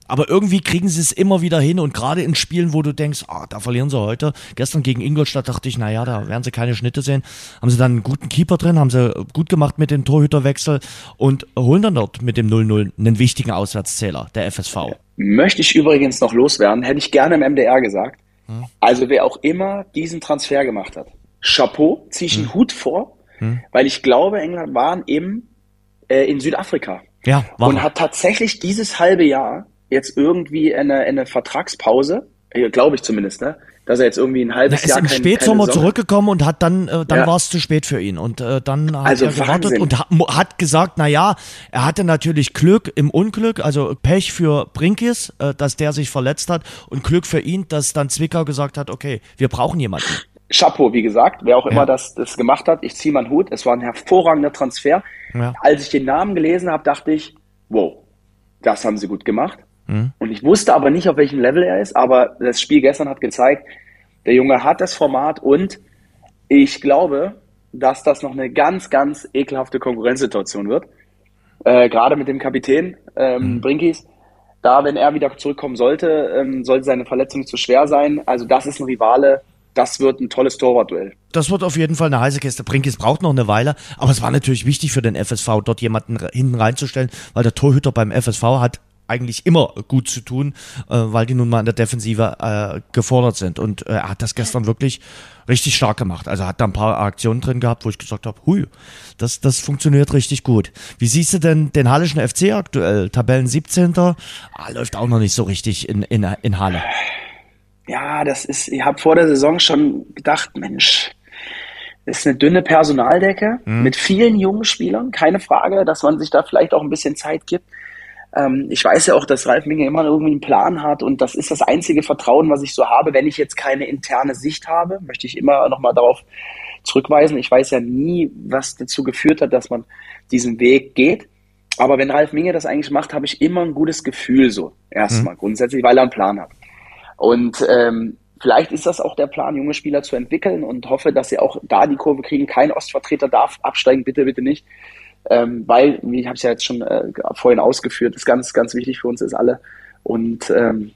Speaker 2: Aber irgendwie kriegen sie es immer wieder hin und gerade in Spielen, wo du denkst, ah, da verlieren sie heute. Gestern gegen Ingolstadt dachte ich, naja, da werden sie keine Schnitte sehen. Haben sie dann einen guten Keeper drin, haben sie gut gemacht mit dem Torhüterwechsel und holen dann dort mit dem 0-0 einen wichtigen Auswärtszähler, der FSV.
Speaker 3: Möchte ich übrigens noch loswerden, hätte ich gerne im MDR gesagt. Hm. Also wer auch immer diesen Transfer gemacht hat, Chapeau, ziehe ich einen hm. Hut vor, hm. weil ich glaube, England waren eben äh, in Südafrika.
Speaker 2: Ja,
Speaker 3: war und hat tatsächlich dieses halbe Jahr jetzt irgendwie eine, eine Vertragspause, glaube ich zumindest, ne? dass er jetzt irgendwie ein halbes
Speaker 2: er Jahr. Er ist im kein, Spätsommer zurückgekommen und hat dann, äh, dann ja. war es zu spät für ihn. Und äh, dann hat also er gewartet Wahnsinn. und hat, hat gesagt, na ja, er hatte natürlich Glück im Unglück, also Pech für Brinkis, äh, dass der sich verletzt hat und Glück für ihn, dass dann Zwickau gesagt hat, okay, wir brauchen jemanden.
Speaker 3: Chapeau, wie gesagt, wer auch immer ja. das, das gemacht hat, ich ziehe meinen Hut, es war ein hervorragender Transfer. Ja. Als ich den Namen gelesen habe, dachte ich, wow, das haben sie gut gemacht. Mhm. Und ich wusste aber nicht, auf welchem Level er ist, aber das Spiel gestern hat gezeigt, der Junge hat das Format und ich glaube, dass das noch eine ganz, ganz ekelhafte Konkurrenzsituation wird. Äh, Gerade mit dem Kapitän ähm, mhm. Brinkis. Da, wenn er wieder zurückkommen sollte, ähm, sollte seine Verletzung zu schwer sein. Also das ist ein Rivale, das wird ein tolles Torwartduell.
Speaker 2: Das wird auf jeden Fall eine heiße Kiste. Brinkis braucht noch eine Weile, aber es war natürlich wichtig für den FSV, dort jemanden hinten reinzustellen, weil der Torhüter beim FSV hat eigentlich immer gut zu tun, äh, weil die nun mal in der Defensive äh, gefordert sind. Und äh, er hat das gestern wirklich richtig stark gemacht. Also hat da ein paar Aktionen drin gehabt, wo ich gesagt habe, hui, das, das funktioniert richtig gut. Wie siehst du denn den Hallischen FC aktuell? Tabellen 17. Ah, läuft auch noch nicht so richtig in, in, in Halle.
Speaker 3: Ja, das ist, ich habe vor der Saison schon gedacht, Mensch, ist eine dünne Personaldecke mhm. mit vielen jungen Spielern, keine Frage, dass man sich da vielleicht auch ein bisschen Zeit gibt. Ähm, ich weiß ja auch, dass Ralf Minge immer irgendwie einen Plan hat und das ist das einzige Vertrauen, was ich so habe. Wenn ich jetzt keine interne Sicht habe, möchte ich immer nochmal darauf zurückweisen. Ich weiß ja nie, was dazu geführt hat, dass man diesen Weg geht. Aber wenn Ralf Minge das eigentlich macht, habe ich immer ein gutes Gefühl so. Erstmal mhm. grundsätzlich, weil er einen Plan hat. Und ähm, vielleicht ist das auch der Plan, junge Spieler zu entwickeln und hoffe, dass sie auch da die Kurve kriegen. Kein Ostvertreter darf absteigen, bitte, bitte nicht. Ähm, weil, wie ich habe es ja jetzt schon äh, vorhin ausgeführt, ist ganz, ganz wichtig für uns ist alle. Und ähm,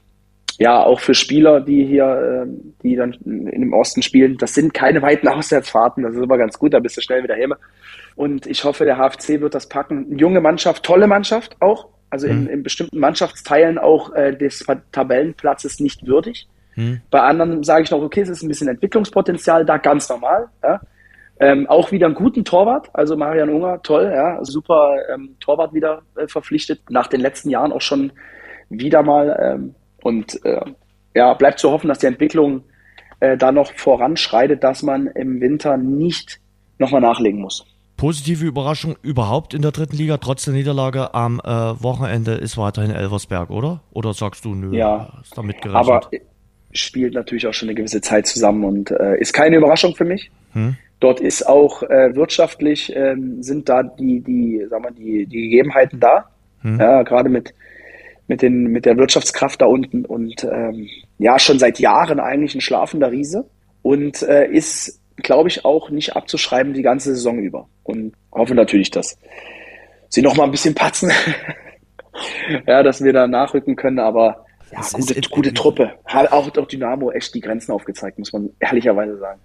Speaker 3: ja, auch für Spieler, die hier, äh, die dann in dem Osten spielen, das sind keine weiten Auswärtsfahrten, das ist immer ganz gut, da bist du schnell wieder heim. Und ich hoffe, der HFC wird das packen. Junge Mannschaft, tolle Mannschaft auch, also in, mhm. in bestimmten Mannschaftsteilen auch äh, des Tabellenplatzes nicht würdig. Mhm. Bei anderen sage ich noch, okay, es ist ein bisschen Entwicklungspotenzial da, ganz normal. Ja. Ähm, auch wieder einen guten Torwart, also Marian Unger, toll, ja, super ähm, Torwart wieder äh, verpflichtet, nach den letzten Jahren auch schon wieder mal. Ähm, und äh, ja, bleibt zu hoffen, dass die Entwicklung äh, da noch voranschreitet, dass man im Winter nicht nochmal nachlegen muss.
Speaker 2: Positive Überraschung überhaupt in der dritten Liga, trotz der Niederlage am äh, Wochenende ist weiterhin Elversberg, oder? Oder sagst du, nö,
Speaker 3: ja, ist damit gerechnet? Aber spielt natürlich auch schon eine gewisse Zeit zusammen und äh, ist keine Überraschung für mich. Hm. Dort ist auch äh, wirtschaftlich äh, sind da die, die, sagen wir, die, die Gegebenheiten da. Hm. Ja, gerade mit, mit, den, mit der Wirtschaftskraft da unten und ähm, ja, schon seit Jahren eigentlich ein schlafender Riese und äh, ist, glaube ich, auch nicht abzuschreiben die ganze Saison über. Und hoffe natürlich, dass sie noch mal ein bisschen patzen. ja, dass wir da nachrücken können, aber ja, gute, gute Truppe. Hat auch, auch Dynamo echt die Grenzen aufgezeigt, muss man ehrlicherweise sagen.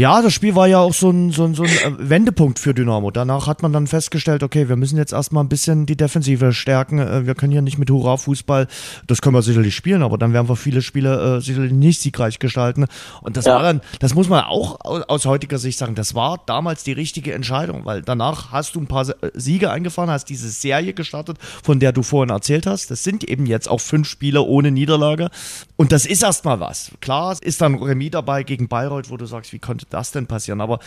Speaker 2: Ja, das Spiel war ja auch so ein, so ein, so ein äh, Wendepunkt für Dynamo. Danach hat man dann festgestellt, okay, wir müssen jetzt erstmal ein bisschen die Defensive stärken. Äh, wir können hier nicht mit Hurra-Fußball, das können wir sicherlich spielen, aber dann werden wir viele Spiele äh, sicherlich nicht siegreich gestalten. Und das ja. war dann, das muss man auch aus heutiger Sicht sagen, das war damals die richtige Entscheidung, weil danach hast du ein paar äh, Siege eingefahren, hast diese Serie gestartet, von der du vorhin erzählt hast. Das sind eben jetzt auch fünf Spiele ohne Niederlage. Und das ist erstmal was. Klar, ist dann Remis dabei gegen Bayreuth, wo du sagst, wie konnte konnte das denn passieren? Aber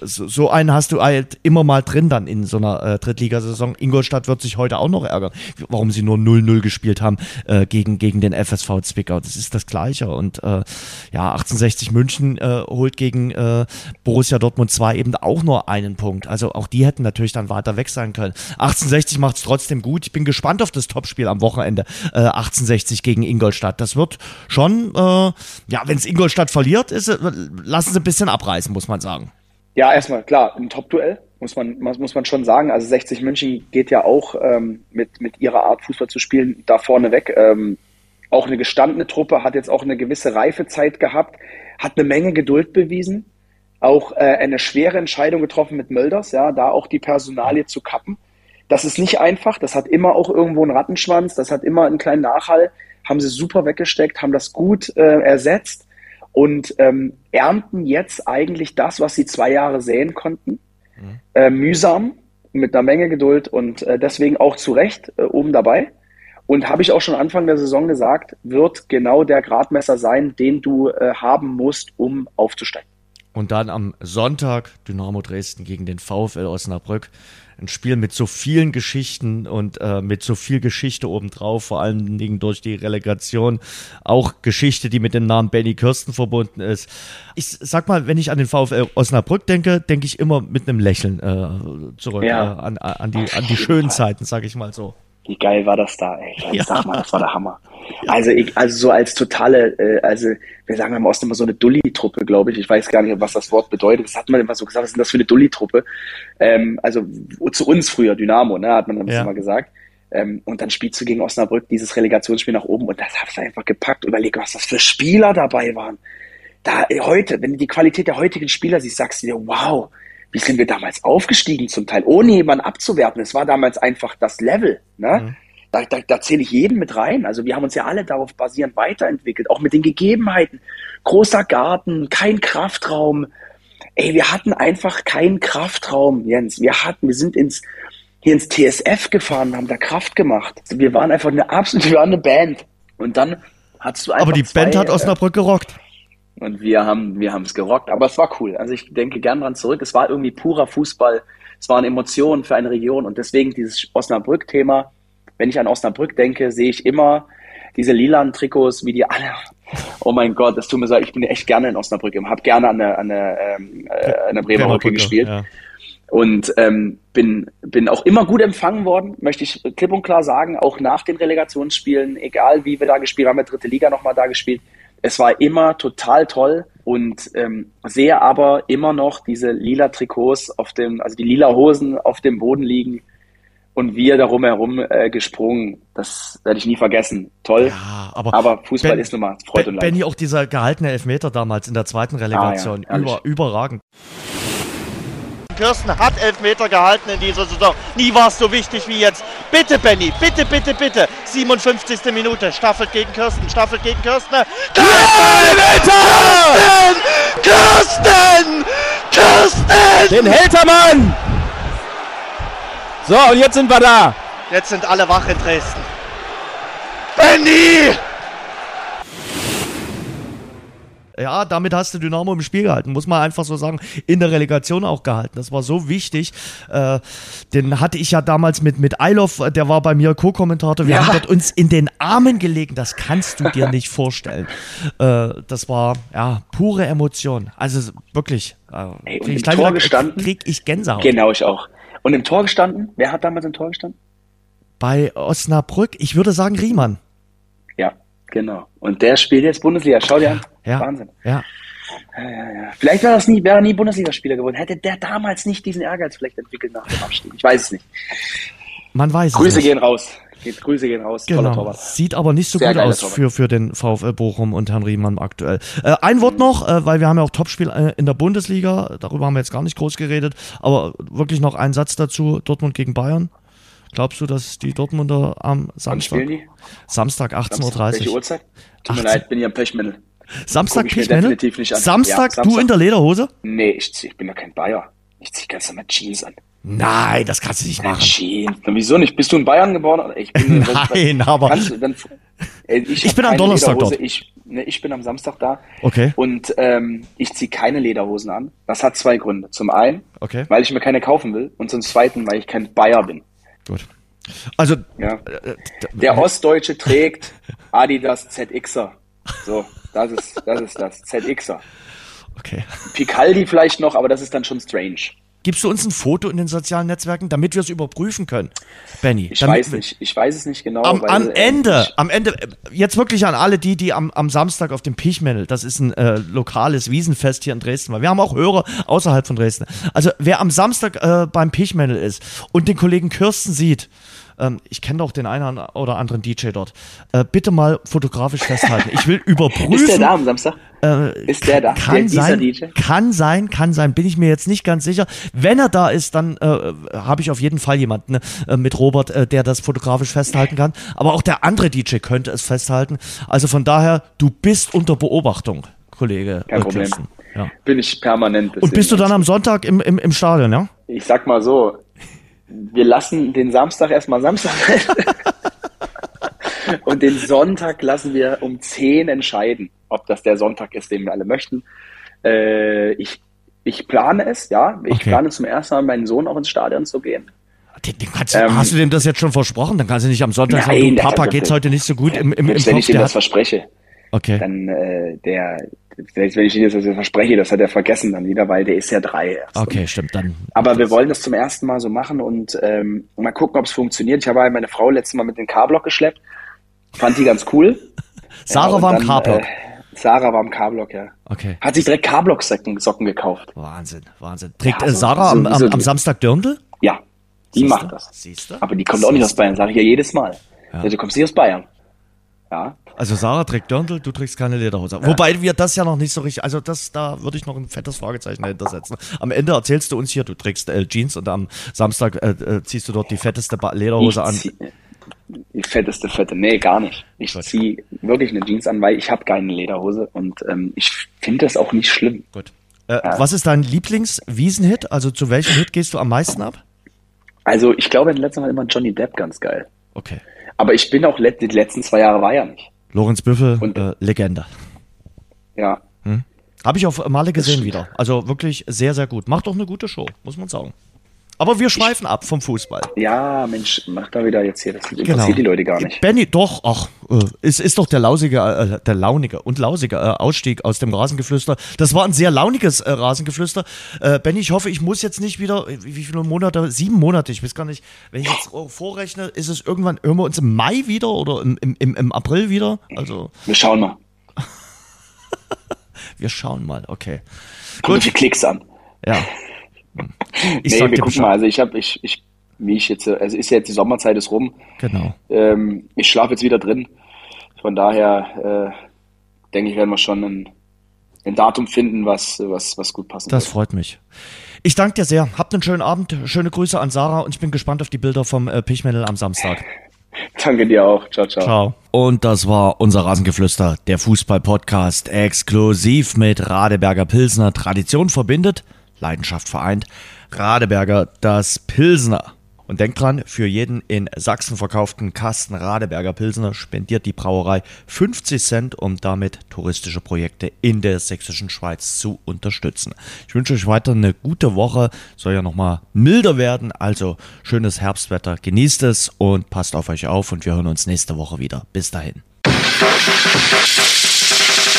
Speaker 2: so, so einen hast du halt immer mal drin dann in so einer äh, Drittligasaison. Ingolstadt wird sich heute auch noch ärgern, warum sie nur 0-0 gespielt haben äh, gegen, gegen den FSV Zwickau. Das ist das Gleiche. Und äh, ja, 1860 München äh, holt gegen äh, Borussia Dortmund 2 eben auch nur einen Punkt. Also auch die hätten natürlich dann weiter weg sein können. 1860 macht es trotzdem gut. Ich bin gespannt auf das Topspiel am Wochenende. Äh, 1860 gegen Ingolstadt. Das wird schon, äh, ja, wenn es Ingolstadt verliert, ist, äh, lassen sie ein bisschen ab abreißen, muss man sagen.
Speaker 3: Ja, erstmal klar, ein Top-Duell, muss man, muss man schon sagen. Also 60 München geht ja auch ähm, mit, mit ihrer Art Fußball zu spielen da vorne weg. Ähm, auch eine gestandene Truppe, hat jetzt auch eine gewisse Reifezeit gehabt, hat eine Menge Geduld bewiesen, auch äh, eine schwere Entscheidung getroffen mit Mölders, ja, da auch die Personalie zu kappen. Das ist nicht einfach, das hat immer auch irgendwo einen Rattenschwanz, das hat immer einen kleinen Nachhall, haben sie super weggesteckt, haben das gut äh, ersetzt und ähm, ernten jetzt eigentlich das, was sie zwei Jahre säen konnten. Mhm. Äh, mühsam, mit einer Menge Geduld und äh, deswegen auch zu Recht äh, oben dabei. Und habe ich auch schon Anfang der Saison gesagt, wird genau der Gradmesser sein, den du äh, haben musst, um aufzusteigen.
Speaker 2: Und dann am Sonntag Dynamo Dresden gegen den VfL Osnabrück ein Spiel mit so vielen Geschichten und äh, mit so viel Geschichte obendrauf, vor allen Dingen durch die Relegation. Auch Geschichte, die mit dem Namen Benny Kirsten verbunden ist. Ich sag mal, wenn ich an den VfL Osnabrück denke, denke ich immer mit einem Lächeln äh, zurück ja. äh, an, an, die, an die schönen Zeiten, sag ich mal so.
Speaker 3: Wie geil war das da, ey. Ja. Sag mal, das war der Hammer. Ja. Also ich, also so als totale, äh, also wir sagen im Osten immer so eine Dulli-Truppe, glaube ich. Ich weiß gar nicht, was das Wort bedeutet. Das hat man immer so gesagt, was ist denn das für eine Dulli-Truppe? Ähm, also zu uns früher, Dynamo, ne, hat man dann ja. immer gesagt. Ähm, und dann spielst du gegen Osnabrück dieses Relegationsspiel nach oben und das hast du einfach gepackt. Überleg, was das für Spieler dabei waren. Da heute, wenn du die Qualität der heutigen Spieler siehst, sagst du dir, wow, wie sind wir damals aufgestiegen zum Teil, ohne jemanden abzuwerten. Es war damals einfach das Level. Ne? Mhm. Da, da, da zähle ich jeden mit rein. Also wir haben uns ja alle darauf basierend weiterentwickelt, auch mit den Gegebenheiten. Großer Garten, kein Kraftraum. Ey, wir hatten einfach keinen Kraftraum, Jens. Wir hatten, wir sind ins, hier ins TSF gefahren, haben da Kraft gemacht. Wir waren einfach eine absolute, wir waren eine Band. Und dann hattest du einfach.
Speaker 2: Aber die zwei, Band hat Osnabrück gerockt.
Speaker 3: Und wir haben, wir haben es gerockt. Aber es war cool. Also ich denke gern dran zurück. Es war irgendwie purer Fußball. Es waren Emotionen für eine Region. Und deswegen dieses Osnabrück-Thema. Wenn ich an Osnabrück denke, sehe ich immer diese lilanen Trikots, wie die alle. Oh mein Gott, das tut mir so. Ich bin echt gerne in Osnabrück. Ich habe gerne an der, an der, ähm, äh, an der Bremer Brücke gespielt. Ja. Und ähm, bin, bin auch immer gut empfangen worden, möchte ich klipp und klar sagen, auch nach den Relegationsspielen, egal wie wir da gespielt haben, wir dritte Liga nochmal da gespielt es war immer total toll und ähm, sehe aber immer noch diese lila Trikots auf dem, also die lila Hosen auf dem Boden liegen und wir darum herum äh, gesprungen. Das werde ich nie vergessen. Toll.
Speaker 2: Ja, aber,
Speaker 3: aber Fußball
Speaker 2: Ben-
Speaker 3: ist nun mal Freude und Leid.
Speaker 2: Benny, auch dieser gehaltene Elfmeter damals in der zweiten Relegation.
Speaker 3: Ah, ja,
Speaker 2: Über, überragend.
Speaker 4: Kirsten hat Elfmeter gehalten in dieser Saison. Nie war es so wichtig wie jetzt. Bitte, Benny, bitte, bitte, bitte. 57. Minute. Staffelt gegen Kirsten, staffelt gegen Kirsten. Kirsten! Kirsten! Kirsten!
Speaker 5: Den hält er, Mann! So, und jetzt sind wir da.
Speaker 4: Jetzt sind alle wach in Dresden. Benny!
Speaker 2: Ja, damit hast du Dynamo im Spiel gehalten, muss man einfach so sagen. In der Relegation auch gehalten. Das war so wichtig. Äh, den hatte ich ja damals mit, mit Eilov, der war bei mir Co-Kommentator. Wir
Speaker 3: Ja.
Speaker 2: haben dort uns in den Armen gelegen. Das kannst du dir nicht vorstellen. Äh, das war, ja, pure Emotion. Also wirklich. Äh,
Speaker 3: Ey, und im Tor gestanden?
Speaker 2: Krieg ich Gänsehaut.
Speaker 3: Genau, ich auch. Und im Tor gestanden? Wer hat damals im Tor gestanden?
Speaker 2: Bei Osnabrück, ich würde sagen Riemann.
Speaker 3: Genau. Und der spielt jetzt Bundesliga. Schau dir an.
Speaker 2: Ja.
Speaker 3: Wahnsinn.
Speaker 2: Ja.
Speaker 3: Ja, ja, ja. Vielleicht wäre das nie, wäre er nie Bundesligaspieler geworden. Hätte der damals nicht diesen Ehrgeiz vielleicht entwickelt nach dem Abstieg. Ich weiß es nicht.
Speaker 2: Man weiß
Speaker 3: Grüße
Speaker 2: es nicht.
Speaker 3: gehen raus. Geht, Grüße gehen raus.
Speaker 2: Genau. Sieht aber nicht so
Speaker 3: Sehr
Speaker 2: gut aus
Speaker 3: Torwart.
Speaker 2: für, für den VfL Bochum und Herrn Riemann aktuell. Äh, ein Wort noch, äh, weil wir haben ja auch Topspiel äh, in der Bundesliga. Darüber haben wir jetzt gar nicht groß geredet. Aber wirklich noch ein Satz dazu. Dortmund gegen Bayern. Glaubst du, dass die Dortmunder am
Speaker 3: Wann
Speaker 2: Samstag,
Speaker 3: spielen die?
Speaker 2: Samstag 18.30
Speaker 3: Samstag. Welche
Speaker 2: Uhr,
Speaker 3: Uhrzeit? Tut mir
Speaker 2: 18.
Speaker 3: leid, bin ich am Pechmendel.
Speaker 2: Samstag
Speaker 3: ich an.
Speaker 2: Samstag,
Speaker 3: Ja,
Speaker 2: du in der Lederhose?
Speaker 3: Nee, ich, zieh, ich bin doch kein Bayer. Ich zieh ganz normal Jeans an.
Speaker 2: Nein, das kannst du nicht machen.
Speaker 3: Jeans. Wieso nicht? Bist du in Bayern geboren? Ich bin,
Speaker 2: Nein, aber-
Speaker 3: Kannst du, dann, Ey, ich hab
Speaker 2: bin am Donnerstag
Speaker 3: Lederhose.
Speaker 2: dort.
Speaker 3: Ich, ne, ich bin am Samstag da.
Speaker 2: Okay.
Speaker 3: Und ähm, ich ziehe keine Lederhosen an. Das hat zwei Gründe. Zum einen,
Speaker 2: Okay.
Speaker 3: weil ich mir keine kaufen will. Und zum zweiten, weil ich kein Bayer bin.
Speaker 2: Gut. Also,
Speaker 3: Ja.
Speaker 2: äh,
Speaker 3: Der Ostdeutsche trägt Adidas ZXer. So, das ist das, ist das ZXer.
Speaker 2: okay.
Speaker 3: Picaldi vielleicht noch, aber das ist dann schon strange.
Speaker 2: Gibst du uns ein Foto in den sozialen Netzwerken, damit wir es überprüfen können, Benny?
Speaker 3: Ich weiß nicht, ich weiß es nicht genau.
Speaker 2: Am,
Speaker 3: weil,
Speaker 2: am
Speaker 3: äh,
Speaker 2: Ende, am Ende, äh, jetzt wirklich an alle die, die am, am Samstag auf dem Pichmännel, das ist ein äh, lokales Wiesenfest hier in Dresden, weil wir haben auch Hörer außerhalb von Dresden. Also wer am Samstag äh, beim Pichmännel ist und den Kollegen Kirsten sieht, ähm, ich kenne doch den einen oder anderen DJ dort, äh, bitte mal fotografisch festhalten. Ich will überprüfen.
Speaker 3: Ist der da am Samstag?
Speaker 2: Äh,
Speaker 3: Ist der da?
Speaker 2: Kann
Speaker 3: Der- dieser
Speaker 2: sein,
Speaker 3: DJ?
Speaker 2: kann sein, kann sein, bin ich mir jetzt nicht ganz sicher. Wenn er da ist, dann äh, habe ich auf jeden Fall jemanden äh, mit Robert, äh, der das fotografisch festhalten kann. Aber auch der andere DJ könnte es festhalten. Also von daher, du bist unter Beobachtung, Kollege.
Speaker 3: Kein Problem.
Speaker 2: Ja.
Speaker 3: Bin ich permanent.
Speaker 2: Und bist du dann am Sonntag im, im, im Stadion, ja?
Speaker 3: Ich sag mal so, wir lassen den Samstag erstmal Samstag und den Sonntag lassen wir um 10 entscheiden, ob das der Sonntag ist, den wir alle möchten. Äh, ich, ich plane es, ja. Ich
Speaker 2: Okay.
Speaker 3: plane zum ersten Mal meinen Sohn auch ins Stadion zu gehen.
Speaker 2: Den, den kannst,
Speaker 3: Ähm,
Speaker 2: hast du dem das jetzt schon versprochen? Dann kannst du nicht am Sonntag
Speaker 3: Nein,
Speaker 2: sagen, du, Papa, geht's heute nicht so gut im, im, im
Speaker 3: wenn
Speaker 2: Kopf.
Speaker 3: ich
Speaker 2: Der
Speaker 3: das
Speaker 2: hat,
Speaker 3: verspreche,
Speaker 2: okay,
Speaker 3: dann äh, der, selbst wenn ich ihm das verspreche, das hat er vergessen dann wieder, weil der ist ja drei erst.
Speaker 2: okay, stimmt, dann.
Speaker 3: Aber wir wollen das zum ersten Mal so machen und ähm, mal gucken, ob es funktioniert. Ich habe halt meine Frau letztes Mal mit dem K-Block geschleppt. Fand die ganz cool.
Speaker 2: Sarah
Speaker 3: Ja,
Speaker 2: war im K-Block.
Speaker 3: Äh, Sarah war im K-Block, ja.
Speaker 2: Okay.
Speaker 3: Hat sich direkt K-Block-Socken Socken gekauft.
Speaker 2: Wahnsinn, Wahnsinn. Trägt
Speaker 3: Ja,
Speaker 2: äh,
Speaker 3: so-
Speaker 2: Sarah
Speaker 3: so-
Speaker 2: am, am,
Speaker 3: so-
Speaker 2: am Samstag Dirndl?
Speaker 3: Ja, die
Speaker 2: Siehste?
Speaker 3: macht das.
Speaker 2: Siehste?
Speaker 3: Aber die kommt auch nicht aus Bayern, sage ich ja jedes Mal.
Speaker 2: Ja.
Speaker 3: Ja. Du kommst nicht aus Bayern. Ja.
Speaker 2: Also Sarah trägt Dirndl, du trägst keine Lederhose. Wobei wir das ja noch nicht so richtig, also das, da würde ich noch ein fettes Fragezeichen dahinter setzen. Am Ende erzählst du uns hier, du trägst äh, Jeans und am Samstag äh, äh, ziehst du dort die fetteste ba Lederhose an.
Speaker 3: zieh- Die fetteste Fette. Nee, gar nicht. Ich
Speaker 2: Gut.
Speaker 3: ziehe wirklich eine Jeans an, weil ich habe keine Lederhose und ähm, ich finde das auch nicht schlimm.
Speaker 2: Gut. Äh, Was ist dein Lieblings-Wiesenhit? Also zu welchem Hit gehst du am meisten ab?
Speaker 3: Also ich glaube in letzter Mal immer Johnny Depp ganz geil.
Speaker 2: Okay.
Speaker 3: Aber ich bin auch die letzten zwei Jahre war ja nicht.
Speaker 2: Lorenz Büffel,
Speaker 3: Und-
Speaker 2: äh, Legende.
Speaker 3: Ja.
Speaker 2: Habe ich auf Male gesehen wieder. Also wirklich sehr, sehr gut. Macht doch eine gute Show, muss man sagen. Aber wir schweifen ab vom Fußball.
Speaker 3: Ja, Mensch, mach da wieder jetzt hier. Das interessiert
Speaker 2: Genau.
Speaker 3: die Leute gar nicht.
Speaker 2: Benny, doch, ach, äh, es ist doch der lausige, äh, der launige und lausige äh, Ausstieg aus dem Rasengeflüster. Das war ein sehr launiges äh, Rasengeflüster. Äh, Benny, ich hoffe, ich muss jetzt nicht wieder, wie viele Monate, sieben Monate, ich weiß gar nicht, wenn ich jetzt oh, vorrechne, ist es irgendwann, hören wir uns im Mai wieder oder im, im, im, April wieder? Also,
Speaker 3: Wir schauen mal.
Speaker 2: Wir schauen mal, okay.
Speaker 3: Kommt auf die Klicks an.
Speaker 2: Ja.
Speaker 3: Ich nee, wir gucken Bescheid. mal. Also ich habe, ich, ich, wie ich jetzt, also ist ja jetzt die Sommerzeit ist rum.
Speaker 2: Genau.
Speaker 3: Ähm, ich schlafe jetzt wieder drin. Von daher äh, denke ich, werden wir schon ein, ein Datum finden, was, was, was gut passen
Speaker 2: Das wird. freut mich. Ich danke dir sehr. Habt einen schönen Abend. Schöne Grüße an Sarah und ich bin gespannt auf die Bilder vom äh, Pichmädel am Samstag.
Speaker 3: Danke dir auch. Ciao, ciao. Ciao.
Speaker 2: Und das war unser Rasengeflüster, der Fußball-Podcast, exklusiv mit Radeberger Pilsner. Tradition verbindet, Leidenschaft vereint. Radeberger, das Pilsner. Und denkt dran, für jeden in Sachsen verkauften Kasten Radeberger Pilsner spendiert die Brauerei 50 Cent, um damit touristische Projekte in der sächsischen Schweiz zu unterstützen. Ich wünsche euch weiter eine gute Woche. Soll ja nochmal milder werden, also schönes Herbstwetter. Genießt es und passt auf euch auf und wir hören uns nächste Woche wieder. Bis dahin.